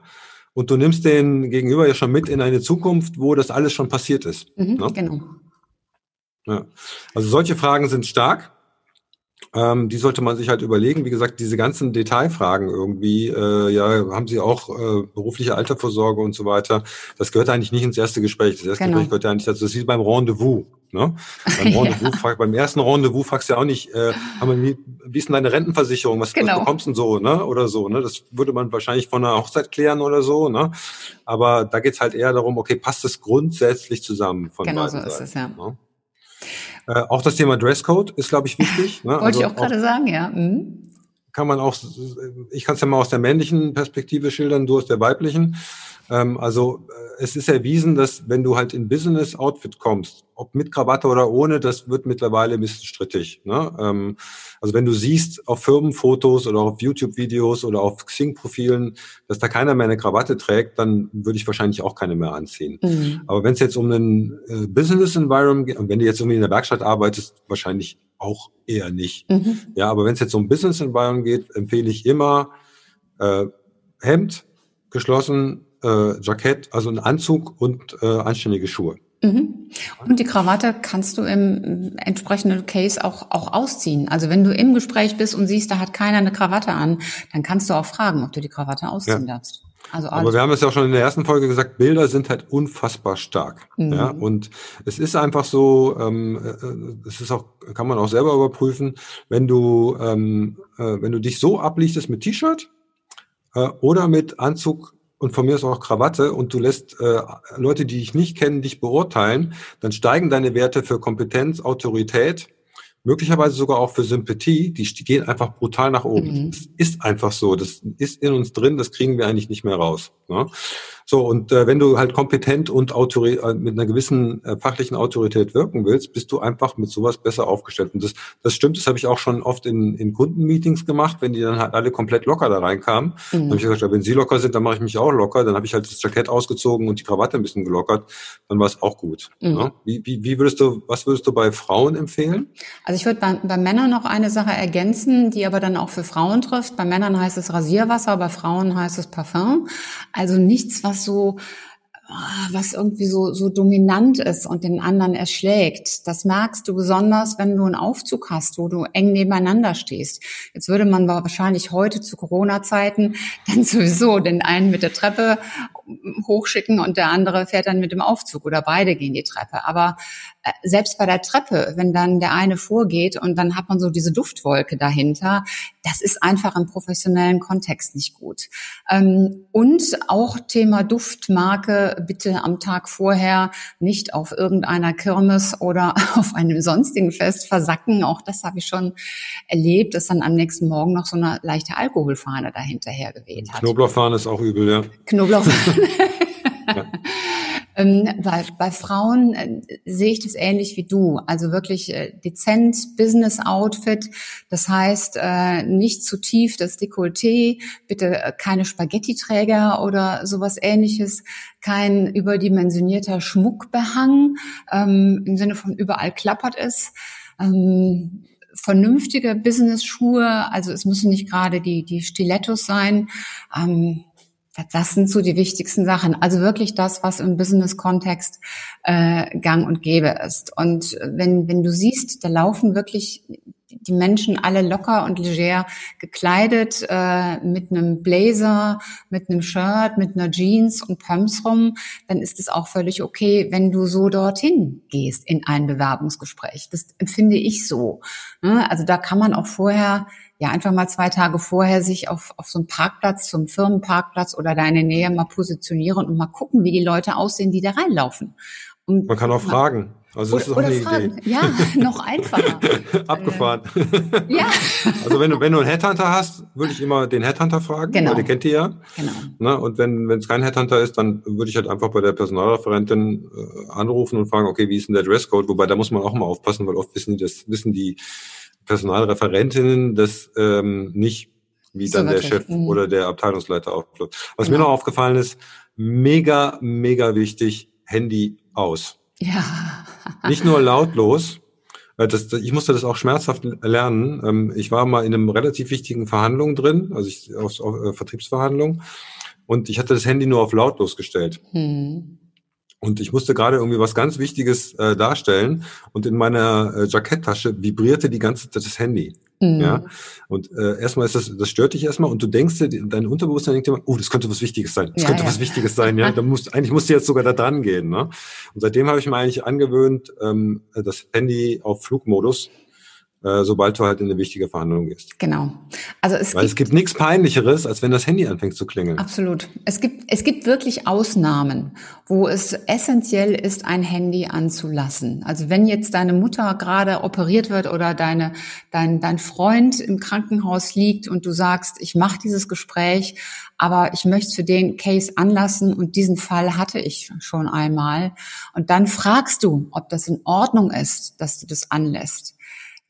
und du nimmst den Gegenüber ja schon mit in eine Zukunft, wo das alles schon passiert ist. Mhm, ne? Genau. Ja. Also solche Fragen sind stark. Ähm, die sollte man sich halt überlegen. Wie gesagt, diese ganzen Detailfragen irgendwie, äh, ja, haben Sie auch äh, berufliche Altervorsorge und so weiter. Das gehört eigentlich nicht ins erste Gespräch. Das erste genau. Gespräch gehört ja eigentlich dazu. Das ist beim Rendezvous. Ne? Beim, (laughs) Rendezvous, ja. frag, beim ersten Rendezvous fragst du ja auch nicht, äh, haben wir, wie ist denn deine Rentenversicherung? Was, genau. was bekommst du denn so, ne? Oder so, ne? Das würde man wahrscheinlich von einer Hochzeit klären oder so, ne? Aber da geht's halt eher darum, okay, passt es grundsätzlich zusammen von genau beiden so ist Seiten, es, ja. Ne? Äh, auch das Thema Dresscode ist, glaube ich, wichtig. (laughs) Ne? Wollte also ich auch gerade sagen, ja. Mhm. Kann man auch, ich kann es ja mal aus der männlichen Perspektive schildern, du aus der weiblichen. Ähm, also äh, es ist erwiesen, dass wenn du halt in Business-Outfit kommst, ob mit Krawatte oder ohne, das wird mittlerweile ein bisschen strittig. Ne? Ähm, also wenn du siehst auf Firmenfotos oder auf YouTube-Videos oder auf Xing-Profilen, dass da keiner mehr eine Krawatte trägt, dann würde ich wahrscheinlich auch keine mehr anziehen. Mhm. Aber wenn es jetzt um einen äh, Business-Environment geht, und wenn du jetzt irgendwie in der Werkstatt arbeitest, wahrscheinlich auch eher nicht. Mhm. Ja, aber wenn es jetzt um Business-Environment geht, empfehle ich immer äh, Hemd, geschlossen, äh, Jackett, also ein Anzug und äh, anständige Schuhe. Mhm. Und die Krawatte kannst du im entsprechenden Case auch, auch ausziehen. Also wenn du im Gespräch bist und siehst, da hat keiner eine Krawatte an, dann kannst du auch fragen, ob du die Krawatte ausziehen ja. darfst. Also Aber wir haben es ja auch schon in der ersten Folge gesagt, Bilder sind halt unfassbar stark. Mhm. Ja, und es ist einfach so, ähm, äh, es ist auch, kann man auch selber überprüfen, wenn du, ähm, äh, wenn du dich so ablichtest mit T-Shirt äh, oder mit Anzug und von mir ist auch Krawatte und du lässt äh, Leute, die dich nicht kennen, dich beurteilen, dann steigen deine Werte für Kompetenz, Autorität, möglicherweise sogar auch für Sympathie, die gehen einfach brutal nach oben. Mhm. Das ist einfach so, das ist in uns drin, das kriegen wir eigentlich nicht mehr raus. Ne? So, und äh, wenn du halt kompetent und Autori äh, mit einer gewissen äh, fachlichen Autorität wirken willst, bist du einfach mit sowas besser aufgestellt. Und das, das stimmt, das habe ich auch schon oft in, in Kundenmeetings gemacht, wenn die dann halt alle komplett locker da reinkamen. Mhm. Dann habe ich gesagt, ja, wenn sie locker sind, dann mache ich mich auch locker. Dann habe ich halt das Jackett ausgezogen und die Krawatte ein bisschen gelockert. Dann war es auch gut. Mhm. Ne? Wie, wie, wie würdest du, was würdest du bei Frauen empfehlen? Also ich würde bei, bei Männern noch eine Sache ergänzen, die aber dann auch für Frauen trifft. Bei Männern heißt es Rasierwasser, bei Frauen heißt es Parfum. Also nichts, was was so, was irgendwie so, so dominant ist und den anderen erschlägt. Das merkst du besonders, wenn du einen Aufzug hast, wo du eng nebeneinander stehst. Jetzt würde man wahrscheinlich heute zu Corona-Zeiten (laughs) dann sowieso den einen mit der Treppe hochschicken und der andere fährt dann mit dem Aufzug oder beide gehen die Treppe. Aber äh, selbst bei der Treppe, wenn dann der eine vorgeht und dann hat man so diese Duftwolke dahinter, das ist einfach im professionellen Kontext nicht gut. Ähm, und auch Thema Duftmarke, bitte am Tag vorher nicht auf irgendeiner Kirmes oder (laughs) auf einem sonstigen Fest versacken. Auch das habe ich schon erlebt, dass dann am nächsten Morgen noch so eine leichte Alkoholfahne dahinterher geweht hat. Knoblauchfahne ist auch übel, ja. Knoblauchfahne. (laughs) (laughs) Ja. Ähm, bei, bei Frauen äh, sehe ich das ähnlich wie du. Also wirklich äh, dezent Business-Outfit. Das heißt, äh, nicht zu tief das Dekolleté, bitte keine Spaghetti-Träger oder sowas ähnliches, kein überdimensionierter Schmuckbehang ähm, im Sinne von überall klappert es. Ähm, vernünftige Business-Schuhe, also es müssen nicht gerade die, die Stilettos sein. Ähm, das sind so die wichtigsten Sachen. Also wirklich das, was im Business-Kontext äh, gang und gäbe ist. Und wenn, wenn du siehst, da laufen wirklich die Menschen alle locker und leger gekleidet, äh, mit einem Blazer, mit einem Shirt, mit einer Jeans und Pumps rum, dann ist es auch völlig okay, wenn du so dorthin gehst in ein Bewerbungsgespräch. Das empfinde ich so. Ne? Also da kann man auch vorher ja einfach mal zwei Tage vorher sich auf, auf so einen Parkplatz, zum Firmenparkplatz oder deine Nähe mal positionieren und mal gucken, wie die Leute aussehen, die da reinlaufen. Und Man kann auch fragen. Also das ist auch eine fragen. Idee. Ja, (laughs) noch einfacher. (laughs) Abgefahren. ja. Also wenn du, wenn du einen Headhunter hast, würde ich immer den Headhunter fragen, genau. weil der kennt die ja. Genau. Ne? Und wenn wenn es kein Headhunter ist, dann würde ich halt einfach bei der Personalreferentin äh, anrufen und fragen, okay, wie ist denn der Dresscode? Wobei da muss man auch mal aufpassen, weil oft wissen die das, wissen die Personalreferentinnen das ähm, nicht, wie so dann wirklich. der Chef mhm. oder der Abteilungsleiter aufläuft. Was genau. mir noch aufgefallen ist, mega, mega wichtig, Handy aus. Ja. nicht nur lautlos. Das, ich musste das auch schmerzhaft lernen. Ähm, ich war mal in einem relativ wichtigen Verhandlung drin, also ich, auf, auf äh, Vertriebsverhandlung, und ich hatte das Handy nur auf lautlos gestellt. Hm. Und ich musste gerade irgendwie was ganz Wichtiges äh, darstellen und in meiner äh, Jacketttasche vibrierte die ganze Zeit das Handy. Mhm. Ja. Und äh, erstmal ist das, das stört dich erstmal und du denkst dir, dein Unterbewusstsein denkt dir, oh, das könnte was Wichtiges sein. Das ja, könnte ja. was Wichtiges sein, ja. (laughs) Da musst, eigentlich musst du jetzt sogar da dran gehen. Ne? Und seitdem habe ich mir eigentlich angewöhnt, ähm, das Handy auf Flugmodus sobald du halt in eine wichtige Verhandlung gehst. Genau. Also es Weil gibt, es gibt nichts Peinlicheres, als wenn das Handy anfängt zu klingeln. Absolut. Es gibt, es gibt wirklich Ausnahmen, wo es essentiell ist, ein Handy anzulassen. Also wenn jetzt deine Mutter gerade operiert wird oder deine, dein, dein Freund im Krankenhaus liegt und du sagst, ich mache dieses Gespräch, aber ich möchte für den Case anlassen und diesen Fall hatte ich schon einmal. Und dann fragst du, ob das in Ordnung ist, dass du das anlässt.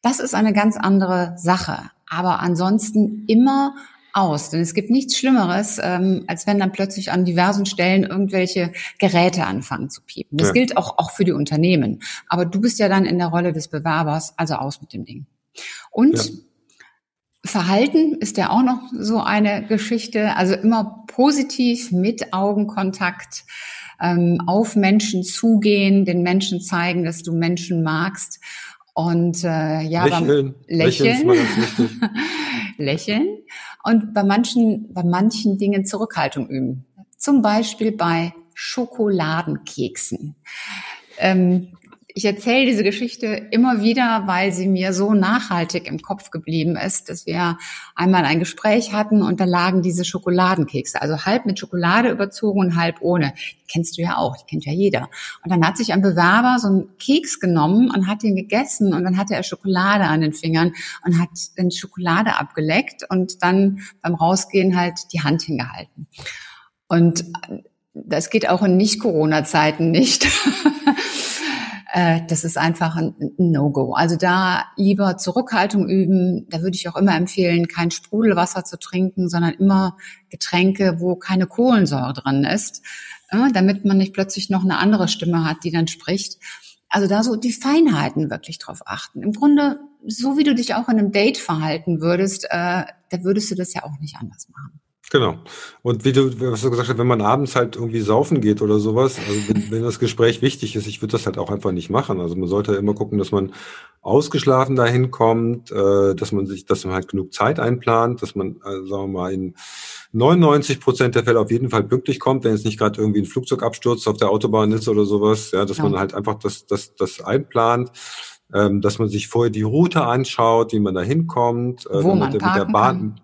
Das ist eine ganz andere Sache. Aber ansonsten immer aus. Denn es gibt nichts Schlimmeres, ähm, als wenn dann plötzlich an diversen Stellen irgendwelche Geräte anfangen zu piepen. Das ja. gilt auch, auch für die Unternehmen. Aber du bist ja dann in der Rolle des Bewerbers, also aus mit dem Ding. Und ja. Verhalten ist ja auch noch so eine Geschichte. Also immer positiv mit Augenkontakt ähm, auf Menschen zugehen, den Menschen zeigen, dass du Menschen magst. Und äh, ja, lächeln, lächeln, lächeln, (laughs) lächeln und bei manchen, bei manchen Dingen Zurückhaltung üben. Zum Beispiel bei Schokoladenkeksen. Ähm, ich erzähle diese Geschichte immer wieder, weil sie mir so nachhaltig im Kopf geblieben ist, dass wir einmal ein Gespräch hatten und da lagen diese Schokoladenkekse, also halb mit Schokolade überzogen und halb ohne. Die kennst du ja auch, die kennt ja jeder. Und dann hat sich ein Bewerber so einen Keks genommen und hat den gegessen und dann hatte er Schokolade an den Fingern und hat dann Schokolade abgeleckt und dann beim Rausgehen halt die Hand hingehalten. Und das geht auch in Nicht-Corona-Zeiten nicht. (laughs) Äh, das ist einfach ein No-Go. Also da lieber Zurückhaltung üben. Da würde ich auch immer empfehlen, kein Sprudelwasser zu trinken, sondern immer Getränke, wo keine Kohlensäure drin ist, damit man nicht plötzlich noch eine andere Stimme hat, die dann spricht. Also da so die Feinheiten wirklich drauf achten. Im Grunde, so wie du dich auch in einem Date verhalten würdest, äh, da würdest du das ja auch nicht anders machen. Genau. Und wie du, was du gesagt hast, wenn man abends halt irgendwie saufen geht oder sowas, also wenn, wenn das Gespräch wichtig ist, ich würde das halt auch einfach nicht machen. Also man sollte immer gucken, dass man ausgeschlafen dahin kommt, äh, dass man sich, dass man halt genug Zeit einplant, dass man, äh, sagen wir mal, in 99 Prozent der Fälle auf jeden Fall pünktlich kommt, wenn es nicht gerade irgendwie ein Flugzeugabsturz auf der Autobahn ist oder sowas, ja, dass ja. man halt einfach das, das, das einplant ähm, dass man sich vorher die Route anschaut, wie man da hinkommt, äh, Wo man mit, mit der Bahn, kann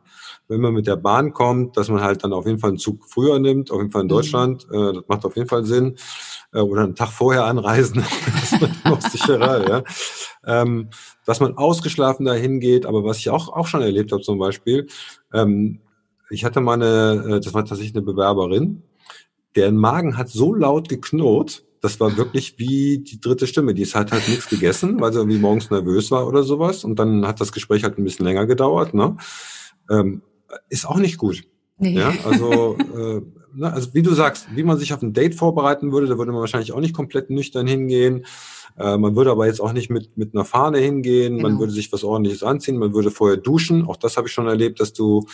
wenn man mit der Bahn kommt, dass man halt dann auf jeden Fall einen Zug früher nimmt, auf jeden Fall in mhm. Deutschland. Mhm. Äh, das macht auf jeden Fall Sinn. Äh, oder einen Tag vorher anreisen, (laughs) das ist noch sicherer, ja. Ähm, dass man ausgeschlafen dahin geht, aber was ich auch, auch schon erlebt habe zum Beispiel, ähm, ich hatte mal eine, äh, das war tatsächlich eine Bewerberin, deren Magen hat so laut geknurrt, das war wirklich wie die dritte Stimme. Die hat halt nichts gegessen, weil sie irgendwie morgens nervös war oder sowas. Und dann hat das Gespräch halt ein bisschen länger gedauert. Ne? Ähm, ist auch nicht gut. Nee. Ja, also, (laughs) äh, na, also wie du sagst, wie man sich auf ein Date vorbereiten würde, da würde man wahrscheinlich auch nicht komplett nüchtern hingehen. Äh, man würde aber jetzt auch nicht mit, mit einer Fahne hingehen, genau. man würde sich was ordentliches anziehen, man würde vorher duschen. Auch das habe ich schon erlebt, dass du,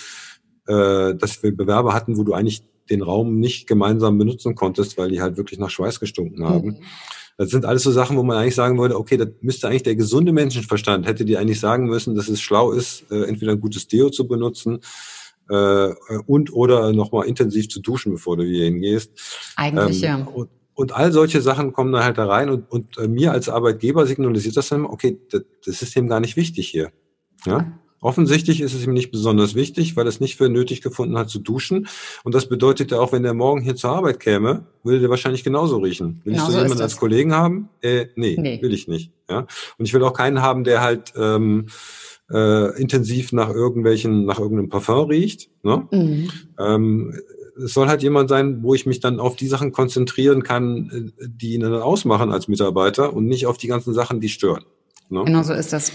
äh, dass wir Bewerber hatten, wo du eigentlich den Raum nicht gemeinsam benutzen konntest, weil die halt wirklich nach Schweiß gestunken haben. Mhm. Das sind alles so Sachen, wo man eigentlich sagen würde, okay, das müsste eigentlich der gesunde Menschenverstand, hätte dir eigentlich sagen müssen, dass es schlau ist, äh, entweder ein gutes Deo zu benutzen äh, und oder nochmal intensiv zu duschen, bevor du hier hingehst. Eigentlich ähm, ja. Und, und all solche Sachen kommen dann halt da rein und, und äh, mir als Arbeitgeber signalisiert das dann, okay, das, das ist ihm gar nicht wichtig hier. Ja? Offensichtlich ist es ihm nicht besonders wichtig, weil er es nicht für nötig gefunden hat zu duschen. Und das bedeutet ja auch, wenn er morgen hier zur Arbeit käme, würde der wahrscheinlich genauso riechen. Will genau ich so jemanden als Kollegen haben? Äh, nee, nee, will ich nicht. Ja? Und ich will auch keinen haben, der halt ähm, äh, intensiv nach irgendwelchen, nach irgendeinem Parfum riecht. Ne? Mhm. Ähm, es soll halt jemand sein, wo ich mich dann auf die Sachen konzentrieren kann, äh, die ihn dann ausmachen als Mitarbeiter und nicht auf die ganzen Sachen, die stören. Ne? Genau so ist das.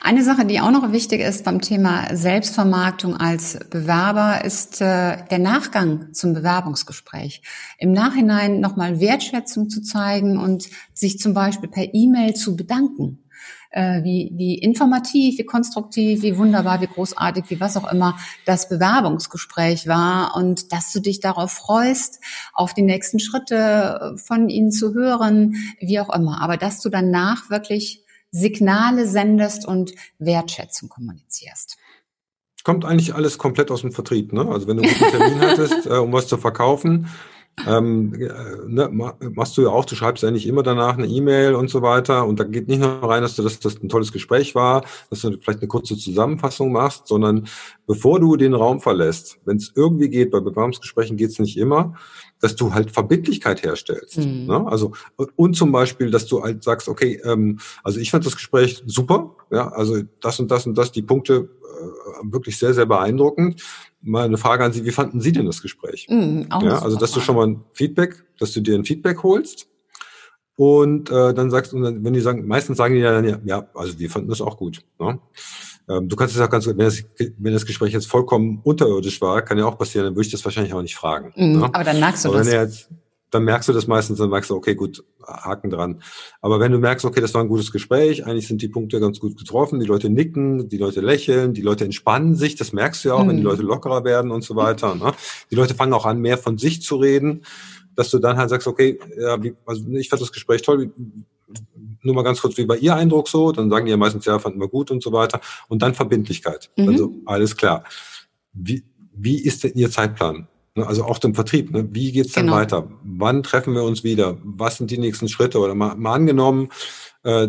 Eine Sache, die auch noch wichtig ist beim Thema Selbstvermarktung als Bewerber, ist äh, der Nachgang zum Bewerbungsgespräch. Im Nachhinein nochmal Wertschätzung zu zeigen und sich zum Beispiel per E-Mail zu bedanken. Äh, wie, wie informativ, wie konstruktiv, wie wunderbar, wie großartig, wie was auch immer das Bewerbungsgespräch war und dass du dich darauf freust, auf die nächsten Schritte von ihnen zu hören, wie auch immer. Aber dass du danach wirklich Signale sendest und Wertschätzung kommunizierst. Kommt eigentlich alles komplett aus dem Vertrieb, ne? Also wenn du einen guten Termin hattest, (laughs) äh, um was zu verkaufen, ähm, äh, ne, machst du ja auch, du schreibst ja nicht immer danach eine E-Mail und so weiter und da geht nicht nur rein, dass du das, das ein tolles Gespräch war, dass du vielleicht eine kurze Zusammenfassung machst, sondern bevor du den Raum verlässt, wenn es irgendwie geht, bei Bewerbungsgesprächen geht es nicht immer, dass du halt Verbindlichkeit herstellst. Mhm. Ne? Also und zum Beispiel, dass du halt sagst, okay, ähm, also ich fand das Gespräch super, ja, also das und das und das, die Punkte wirklich sehr, sehr beeindruckend mal eine Frage an Sie, wie fanden Sie denn das Gespräch? Mm, ja, also, dass du schon mal ein Feedback, dass du dir ein Feedback holst und äh, dann sagst du, wenn die sagen, meistens sagen die ja dann, ja, also wir fanden das auch gut. Ne? Ähm, du kannst es auch ganz, wenn das, wenn das Gespräch jetzt vollkommen unterirdisch war, kann ja auch passieren, dann würde ich das wahrscheinlich auch nicht fragen. Mm, ne? Aber dann merkst du aber das. Wenn er jetzt, dann merkst du das meistens, dann merkst du, okay, gut, Haken dran. Aber wenn du merkst, okay, das war ein gutes Gespräch, eigentlich sind die Punkte ganz gut getroffen, die Leute nicken, die Leute lächeln, die Leute entspannen sich, das merkst du ja auch, mhm. wenn die mhm. Leute lockerer werden und so weiter. Ne? Die Leute fangen auch an, mehr von sich zu reden. dass du dann halt sagst, okay, ja, wie, also ich fand das Gespräch toll, nur mal ganz kurz, wie war Ihr Eindruck so? Dann sagen die ja meistens, ja, fanden wir gut und so weiter. Und dann Verbindlichkeit. Mhm. Also alles klar. Wie, wie ist denn Ihr Zeitplan? Ne, also auch dem Vertrieb. Ne? Wie geht's dann genau. weiter? Wann treffen wir uns wieder? Was sind die nächsten Schritte? Oder mal, mal angenommen, äh,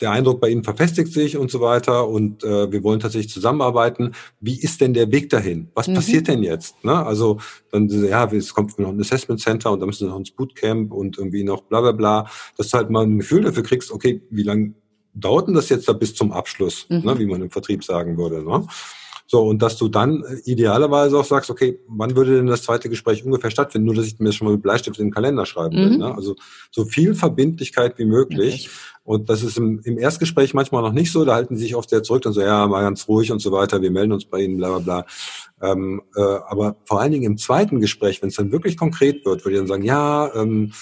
der Eindruck bei Ihnen verfestigt sich und so weiter und äh, wir wollen tatsächlich zusammenarbeiten. Wie ist denn der Weg dahin? Was mhm. passiert denn jetzt? Ne? Also dann, ja, es kommt noch ein Assessment Center und dann müssen wir noch ins Bootcamp und irgendwie noch bla bla bla, dass du halt mal ein Gefühl dafür kriegst, okay, wie lange dauert denn das jetzt da bis zum Abschluss, mhm. ne, wie man im Vertrieb sagen würde. Ne? So, und dass du dann äh, idealerweise auch sagst, okay, wann würde denn das zweite Gespräch ungefähr stattfinden? Nur, dass ich mir schon mal mit Bleistift in den Kalender schreiben will. Mhm. Ne? Also so viel Verbindlichkeit wie möglich. Okay. Und das ist im, im Erstgespräch manchmal noch nicht so. Da halten sie sich oft sehr zurück und so, ja, mal ganz ruhig und so weiter. Wir melden uns bei Ihnen, bla, bla, bla. Ähm, äh, aber vor allen Dingen im zweiten Gespräch, wenn es dann wirklich konkret wird, wo die dann sagen, ja, ähm,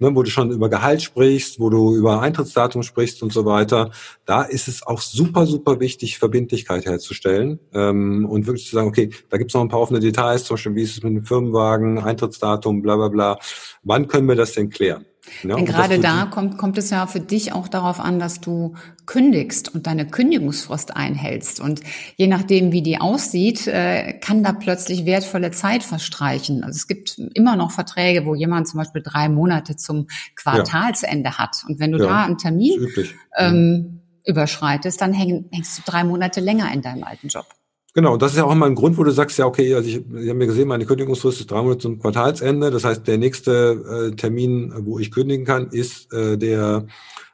ne, wo du schon über Gehalt sprichst, wo du über Eintrittsdatum sprichst und so weiter, da ist es auch super, super wichtig, Verbindlichkeit herzustellen ähm, und wirklich zu sagen, okay, da gibt es noch ein paar offene Details, zum Beispiel, wie ist es mit dem Firmenwagen, Eintrittsdatum, bla bla bla. Wann können wir das denn klären? Ja, Denn gerade da kommt, kommt es ja für dich auch darauf an, dass du kündigst und deine Kündigungsfrist einhältst. Und je nachdem, wie die aussieht, äh, kann da plötzlich wertvolle Zeit verstreichen. Also es gibt immer noch Verträge, wo jemand zum Beispiel drei Monate zum Quartalsende ja. hat. Und wenn du ja, da einen Termin ähm, überschreitest, dann häng, hängst du drei Monate länger in deinem alten Job. Genau, und das ist ja auch immer ein Grund, wo du sagst, ja, okay, also ich, Sie haben mir gesehen, meine Kündigungsfrist ist drei Monate zum Quartalsende. Das heißt, der nächste äh, Termin, wo ich kündigen kann, ist äh, der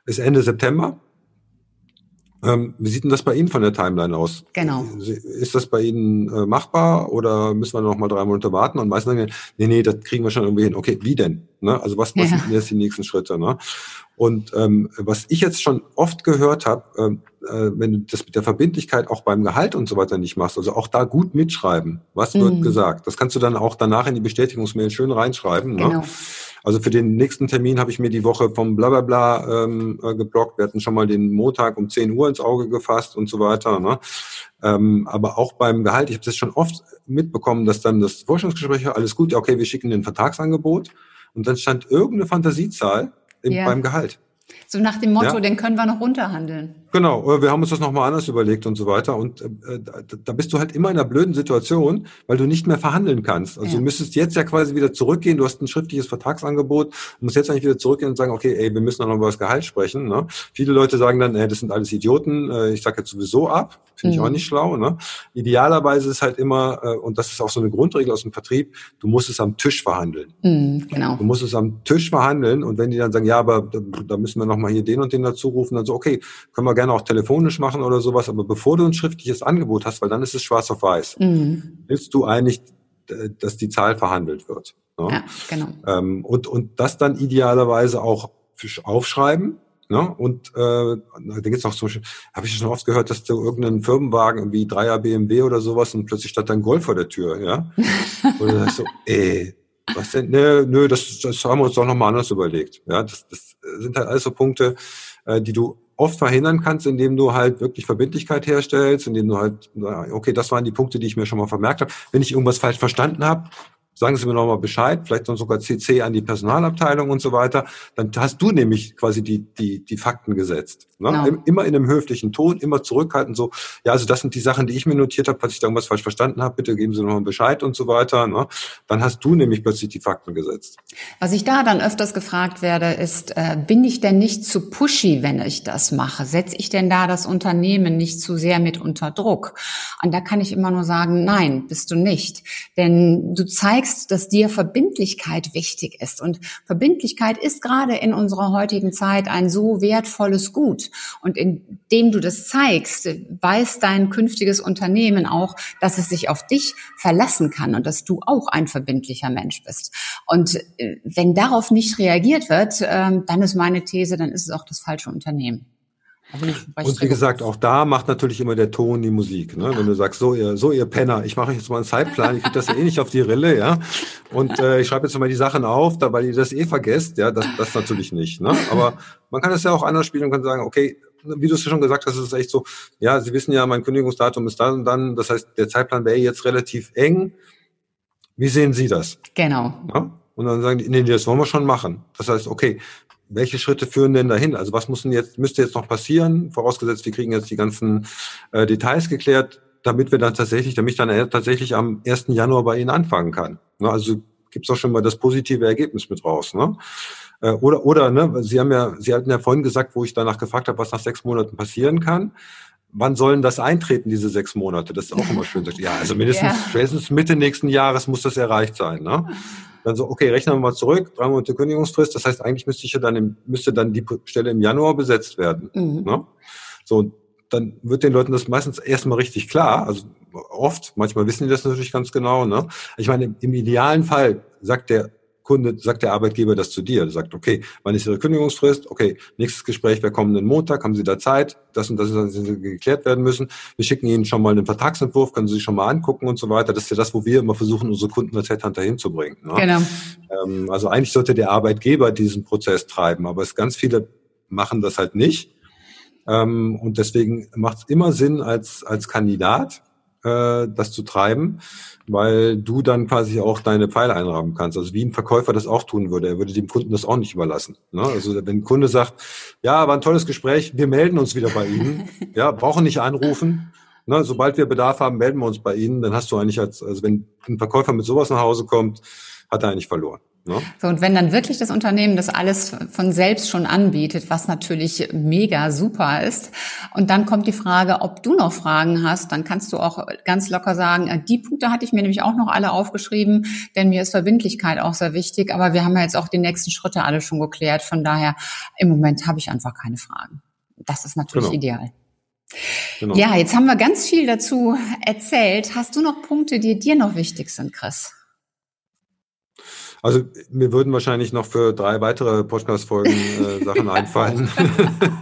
ist Ende September. Ähm, wie sieht denn das bei Ihnen von der Timeline aus? Genau. Ist das bei Ihnen äh, machbar oder müssen wir noch mal drei Monate warten? Und meistens sagen, nee, nee, das kriegen wir schon irgendwie hin. Okay, wie denn? Ne? Also was, was ja. sind jetzt die nächsten Schritte? Ne? Und ähm, was ich jetzt schon oft gehört habe, ähm, äh, wenn du das mit der Verbindlichkeit auch beim Gehalt und so weiter nicht machst, also auch da gut mitschreiben, was mhm. wird gesagt. Das kannst du dann auch danach in die Bestätigungsmail schön reinschreiben. Ne? Genau. Ne? Also für den nächsten Termin habe ich mir die Woche vom Blablabla ähm, äh, geblockt. Wir hatten schon mal den Montag um 10 Uhr ins Auge gefasst und so weiter. Ne? Ähm, aber auch beim Gehalt, ich habe das schon oft mitbekommen, dass dann das Forschungsgespräch, alles gut, okay, wir schicken ein Vertragsangebot und dann stand irgendeine Fantasiezahl im, ja. beim Gehalt. So nach dem Motto, ja. den können wir noch runterhandeln. Genau, äh, wir haben uns das nochmal anders überlegt und so weiter. Und äh, da bist du halt immer in einer blöden Situation, weil du nicht mehr verhandeln kannst. Also ja. du müsstest jetzt ja quasi wieder zurückgehen. Du hast ein schriftliches Vertragsangebot, du musst jetzt eigentlich wieder zurückgehen und sagen, okay, ey, wir müssen noch über das Gehalt sprechen. Ne? Viele Leute sagen dann, ey, das sind alles Idioten, äh, ich sage jetzt sowieso ab. Finde ich mhm. auch nicht schlau. Ne? Idealerweise ist halt immer, äh, und das ist auch so eine Grundregel aus dem Vertrieb, du musst es am Tisch verhandeln. Mhm, genau. Du musst es am Tisch verhandeln und wenn die dann sagen, ja, aber da, da müssen wir nochmal hier den und den dazu rufen, dann so, okay, können wir gerne auch telefonisch machen oder sowas, aber bevor du ein schriftliches Angebot hast, weil dann ist es schwarz auf weiß, mhm. willst du eigentlich, dass die Zahl verhandelt wird. Ne? Ja, genau. Ähm, und, und das dann idealerweise auch aufschreiben. Ne? Und äh, da gibt's noch zum Beispiel, habe ich schon oft gehört, dass du irgendeinen Firmenwagen, irgendwie Dreier BMW oder sowas, und plötzlich stand dann Golf vor der Tür, ja. (laughs) Und dann sagst du, ey, was denn? Nö, nö, das, das haben wir uns doch nochmal anders überlegt. Ja, das, das sind halt alles so Punkte, äh, die du oft verhindern kannst, indem du halt wirklich Verbindlichkeit herstellst, indem du halt, okay, das waren die Punkte, die ich mir schon mal vermerkt habe. Wenn ich irgendwas falsch verstanden habe, sagen Sie mir nochmal Bescheid, vielleicht dann sogar CC an die Personalabteilung und so weiter. Dann hast du nämlich quasi die, die, die Fakten gesetzt. Ne? Genau. Immer in einem höflichen Ton, immer zurückhalten, so, ja, also das sind die Sachen, die ich mir notiert habe, falls ich da irgendwas falsch verstanden habe, bitte geben Sie nochmal Bescheid und so weiter. Ne? Dann hast du nämlich plötzlich die Fakten gesetzt. Was ich da dann öfters gefragt werde, ist, äh, bin ich denn nicht zu pushy, wenn ich das mache? Setze ich denn da das Unternehmen nicht zu sehr mit unter Druck? Und da kann ich immer nur sagen, nein, bist du nicht. Denn du zeigst zeigst, dass dir Verbindlichkeit wichtig ist. Und Verbindlichkeit ist gerade in unserer heutigen Zeit ein so wertvolles Gut. Und indem du das zeigst, weiß dein künftiges Unternehmen auch, dass es sich auf dich verlassen kann und dass du auch ein verbindlicher Mensch bist. Und äh, wenn darauf nicht reagiert wird, ähm, dann ist meine These, dann ist es auch das falsche Unternehmen. Und wie gesagt, auch da macht natürlich immer der Ton die Musik. Ne? Ja. Wenn du sagst, so ihr, so ihr Penner, ich mache jetzt mal einen Zeitplan, ich kriege das ja eh nicht auf die Rille, ja. Und äh, ich schreibe jetzt mal die Sachen auf, da, weil ihr das eh vergesst, ja, das, das natürlich nicht. Ne? Aber man kann es ja auch anders spielen und kann sagen, okay, wie du es schon gesagt hast, ist es echt so, ja, Sie wissen ja, mein Kündigungsdatum ist dann und dann, das heißt, der Zeitplan wäre jetzt relativ eng. Wie sehen Sie das? Genau. Ja? Und dann sagen die, nee, das wollen wir schon machen. Das heißt, okay, welche Schritte führen denn dahin? Also was muss denn jetzt, müsste jetzt noch passieren? Vorausgesetzt, wir kriegen jetzt die ganzen äh, Details geklärt, damit wir dann tatsächlich, damit ich dann tatsächlich am 1. Januar bei Ihnen anfangen kann. Ne? Also gibt's doch schon mal das positive Ergebnis mit raus. Ne? Äh, oder, oder, ne, Sie haben ja, Sie hatten ja vorhin gesagt, wo ich danach gefragt habe, was nach sechs Monaten passieren kann. Wann sollen das eintreten, diese sechs Monate? Das ist auch immer schön. (laughs) Ja, also mindestens, ja. spätestens Mitte nächsten Jahres muss das erreicht sein. Ne? Dann so, okay, rechnen wir mal zurück, drei Monate Kündigungsfrist. Das heißt, eigentlich müsste ich ja dann im, müsste dann die Stelle im Januar besetzt werden. Mhm. Ne? So, dann wird den Leuten das meistens erstmal richtig klar. Also oft, manchmal wissen die das natürlich ganz genau. Ne? Ich meine, im, im idealen Fall sagt der Kunde, sagt der Arbeitgeber das zu dir. Er sagt, okay, wann ist Ihre Kündigungsfrist? Okay, nächstes Gespräch wäre kommenden Montag, haben Sie da Zeit? Das und das ist geklärt werden müssen. Wir schicken Ihnen schon mal einen Vertragsentwurf, können Sie sich schon mal angucken und so weiter. Das ist ja das, wo wir immer versuchen, unsere Kunden als Headhunter hinzubringen. Ne? Genau. Ähm, also eigentlich sollte der Arbeitgeber diesen Prozess treiben, aber es ganz viele machen das halt nicht. Ähm, und deswegen macht es immer Sinn als, als Kandidat, äh, das zu treiben, weil du dann quasi auch deine Pfeile einrahmen kannst. Also wie ein Verkäufer das auch tun würde. Er würde dem Kunden das auch nicht überlassen. Ne? Also wenn ein Kunde sagt, ja, war ein tolles Gespräch, wir melden uns wieder bei Ihnen, (laughs) ja, brauchen nicht anrufen. Ne? Sobald wir Bedarf haben, melden wir uns bei Ihnen. Dann hast du eigentlich als, also wenn ein Verkäufer mit sowas nach Hause kommt, hat er eigentlich verloren. Ne? So, und wenn dann wirklich das Unternehmen das alles von selbst schon anbietet, was natürlich mega super ist, und dann kommt die Frage, ob du noch Fragen hast, dann kannst du auch ganz locker sagen, äh, die Punkte hatte ich mir nämlich auch noch alle aufgeschrieben, denn mir ist Verbindlichkeit auch sehr wichtig, aber wir haben ja jetzt auch die nächsten Schritte alle schon geklärt, von daher im Moment habe ich einfach keine Fragen. Das ist natürlich genau. ideal. Genau. Ja, jetzt haben wir ganz viel dazu erzählt. Hast du noch Punkte, die dir noch wichtig sind, Chris? Also mir würden wahrscheinlich noch für drei weitere Podcast-Folgen äh, Sachen (laughs) einfallen.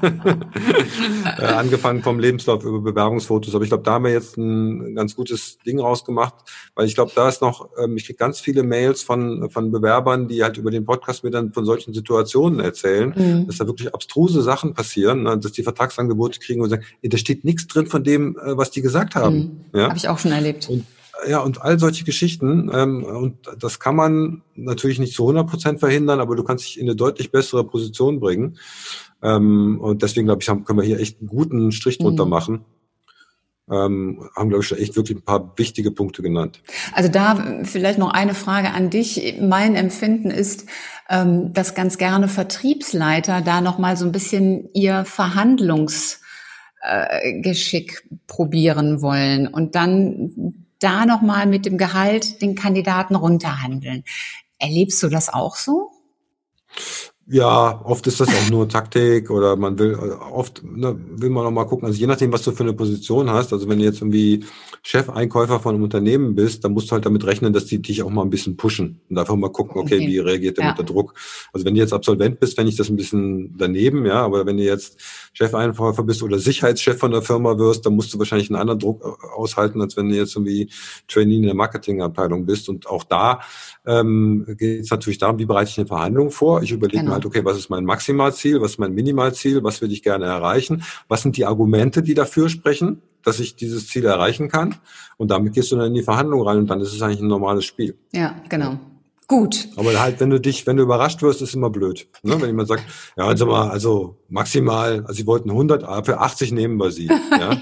(laughs) äh, angefangen vom Lebenslauf über Bewerbungsfotos. Aber ich glaube, da haben wir jetzt ein ganz gutes Ding rausgemacht, weil ich glaube, da ist noch, ähm, ich kriege ganz viele Mails von, von Bewerbern, die halt über den Podcast mir dann von solchen Situationen erzählen, mhm. dass da wirklich abstruse Sachen passieren, ne, dass die Vertragsangebote kriegen und sagen, da steht nichts drin von dem, äh, was die gesagt haben. Mhm. Ja? Habe ich auch schon erlebt. Und ja, und all solche Geschichten. Ähm, und das kann man natürlich nicht zu 100 Prozent verhindern, aber du kannst dich in eine deutlich bessere Position bringen. Ähm, und deswegen, glaube ich, haben, können wir hier echt einen guten Strich drunter mhm. machen. Ähm, haben, glaube ich, echt wirklich ein paar wichtige Punkte genannt. Also da vielleicht noch eine Frage an dich. Mein Empfinden ist, ähm, dass ganz gerne Vertriebsleiter da nochmal so ein bisschen ihr Verhandlungsgeschick äh, probieren wollen und dann da nochmal mit dem Gehalt den Kandidaten runterhandeln. Erlebst du das auch so? Ja, oft ist das auch nur Taktik oder man will, oft ne, will man auch mal gucken, also je nachdem, was du für eine Position hast, also wenn du jetzt irgendwie Chef-Einkäufer von einem Unternehmen bist, dann musst du halt damit rechnen, dass die dich auch mal ein bisschen pushen und einfach mal gucken, okay, okay. wie reagiert der ja. unter Druck. Also wenn du jetzt Absolvent bist, fände ich das ein bisschen daneben, ja, aber wenn du jetzt Chef-Einkäufer bist oder Sicherheitschef von der Firma wirst, dann musst du wahrscheinlich einen anderen Druck aushalten, als wenn du jetzt irgendwie Trainee in der Marketingabteilung bist und auch da ähm, geht es natürlich darum, wie bereite ich eine Verhandlung vor. Ich überlege genau. Halt, okay, was ist mein Maximalziel, was ist mein Minimalziel, was will ich gerne erreichen, was sind die Argumente, die dafür sprechen, dass ich dieses Ziel erreichen kann. Und damit gehst du dann in die Verhandlung rein und dann ist es eigentlich ein normales Spiel. Ja, genau. Gut. Aber halt, wenn du dich, wenn du überrascht wirst, ist immer blöd. Ne? Wenn jemand sagt, ja, also mal, also maximal, also sie wollten 100, aber für 80 nehmen wir sie. (laughs) Ja?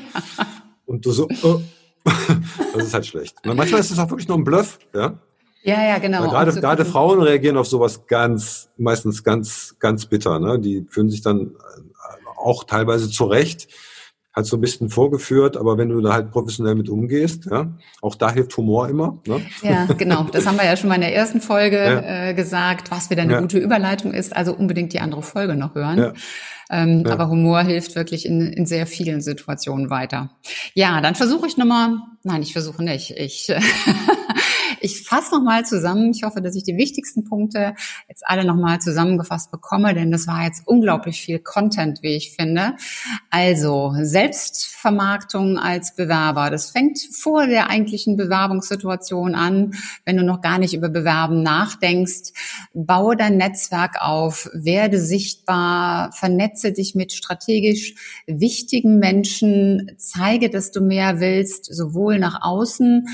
Und du so, oh. (laughs) das ist halt schlecht. manchmal ist es auch wirklich nur ein Bluff, ja. Ja, ja, genau. Gerade, gerade Frauen reagieren auf sowas ganz, meistens ganz, ganz bitter. Ne? Die fühlen sich dann auch teilweise zurecht, halt so ein bisschen vorgeführt, aber wenn du da halt professionell mit umgehst, ja, auch da hilft Humor immer. Ne? Ja, genau. Das haben wir ja schon mal in der ersten Folge ja. äh, gesagt, was wieder eine ja. gute Überleitung ist. Also unbedingt die andere Folge noch hören. Ja. Ähm. Aber Humor hilft wirklich in, in sehr vielen Situationen weiter. Ja, dann versuche ich nochmal, nein, ich versuche nicht. Ich (laughs) Ich fasse nochmal zusammen. Ich hoffe, dass ich die wichtigsten Punkte jetzt alle nochmal zusammengefasst bekomme, denn das war jetzt unglaublich viel Content, wie ich finde. Also Selbstvermarktung als Bewerber. Das fängt vor der eigentlichen Bewerbungssituation an, wenn du noch gar nicht über Bewerben nachdenkst. Baue dein Netzwerk auf, werde sichtbar, vernetze dich mit strategisch wichtigen Menschen, zeige, dass du mehr willst, sowohl nach außen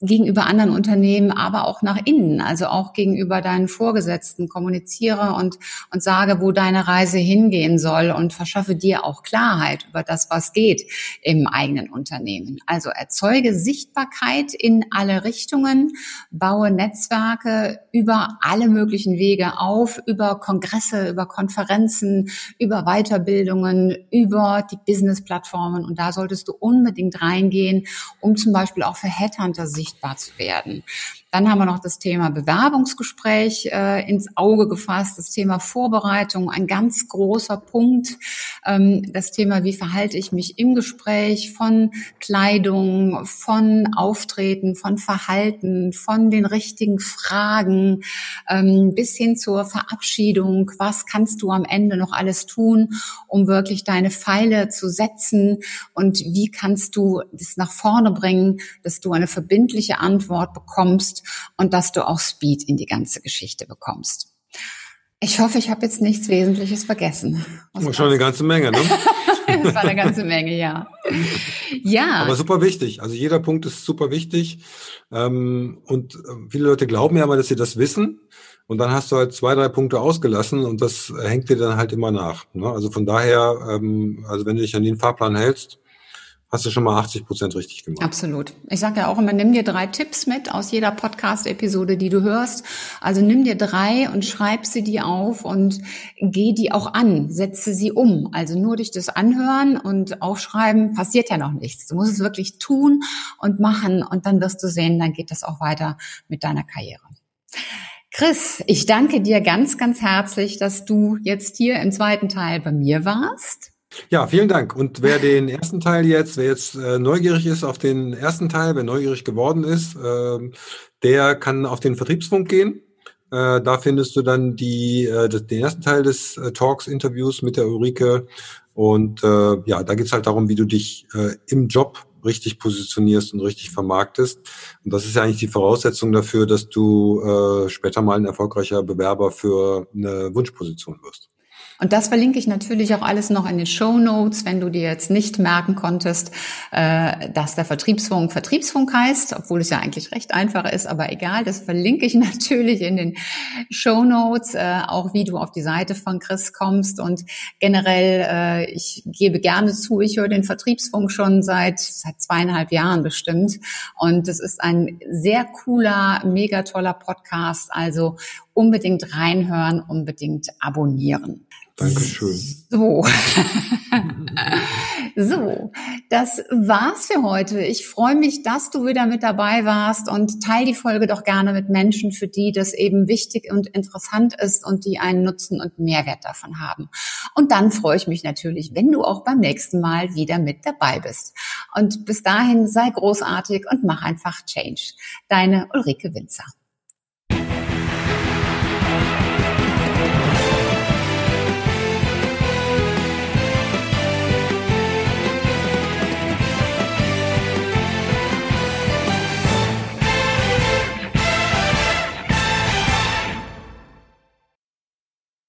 gegenüber anderen Unternehmen, aber auch nach innen, also auch gegenüber deinen Vorgesetzten kommuniziere und, und sage, wo deine Reise hingehen soll und verschaffe dir auch Klarheit über das, was geht im eigenen Unternehmen. Also erzeuge Sichtbarkeit in alle Richtungen, baue Netzwerke über alle möglichen Wege auf, über Kongresse, über Konferenzen, über Weiterbildungen, über die Business-Plattformen und da solltest du unbedingt reingehen, um zum Beispiel auch für Headhunter sichtbar zu werden. Dann haben wir noch das Thema Bewerbungsgespräch äh, ins Auge gefasst, das Thema Vorbereitung, ein ganz großer Punkt. Ähm, das Thema, wie verhalte ich mich im Gespräch von Kleidung, von Auftreten, von Verhalten, von den richtigen Fragen ähm, bis hin zur Verabschiedung. Was kannst du am Ende noch alles tun, um wirklich deine Pfeile zu setzen? Und wie kannst du das nach vorne bringen, dass du eine verbindliche Antwort bekommst? Und dass du auch Speed in die ganze Geschichte bekommst. Ich hoffe, ich habe jetzt nichts Wesentliches vergessen. Was schon eine ganze Menge, ne? (laughs) das war eine ganze Menge, ja. Ja. Aber super wichtig. Also jeder Punkt ist super wichtig. Ähm, und äh, viele Leute glauben ja mal, dass sie das wissen. Und dann hast du halt zwei, drei Punkte ausgelassen und das hängt dir dann halt immer nach. Ne? Also von daher, ähm, also wenn du dich an den Fahrplan hältst, hast du schon mal 80 Prozent richtig gemacht. Absolut. Ich sage ja auch immer, nimm dir drei Tipps mit aus jeder Podcast-Episode, die du hörst. Also nimm dir drei und schreib sie dir auf und geh die auch an, setze sie um. Also nur durch das Anhören und Aufschreiben passiert ja noch nichts. Du musst es wirklich tun und machen und dann wirst du sehen, dann geht das auch weiter mit deiner Karriere. Chris, ich danke dir ganz, ganz herzlich, dass du jetzt hier im zweiten Teil bei mir warst. Ja, vielen Dank. Und wer den ersten Teil jetzt, wer jetzt äh, neugierig ist auf den ersten Teil, wer neugierig geworden ist, äh, der kann auf den Vertriebsfunk gehen. Äh, da findest du dann die, äh, den ersten Teil des äh, Talks, Interviews mit der Ulrike. Und äh, ja, da geht's halt darum, wie du dich äh, im Job richtig positionierst und richtig vermarktest. Und das ist ja eigentlich die Voraussetzung dafür, dass du äh, später mal ein erfolgreicher Bewerber für eine Wunschposition wirst. Und das verlinke ich natürlich auch alles noch in den Show Notes, wenn du dir jetzt nicht merken konntest, äh, dass der Vertriebsfunk Vertriebsfunk heißt, obwohl es ja eigentlich recht einfach ist, aber egal, das verlinke ich (laughs) natürlich in den Show Notes, äh, auch wie du auf die Seite von Chris kommst. Und generell, äh, ich gebe gerne zu, ich höre den Vertriebsfunk schon seit, seit zweieinhalb Jahren bestimmt. Und es ist ein sehr cooler, mega toller Podcast, also unbedingt reinhören, unbedingt abonnieren. Dankeschön. So. (laughs) so, das war's für heute. Ich freue mich, dass du wieder mit dabei warst und teile die Folge doch gerne mit Menschen, für die das eben wichtig und interessant ist und die einen Nutzen und Mehrwert davon haben. Und dann freue ich mich natürlich, wenn du auch beim nächsten Mal wieder mit dabei bist. Und bis dahin sei großartig und mach einfach Change. Deine Ulrike Winzer.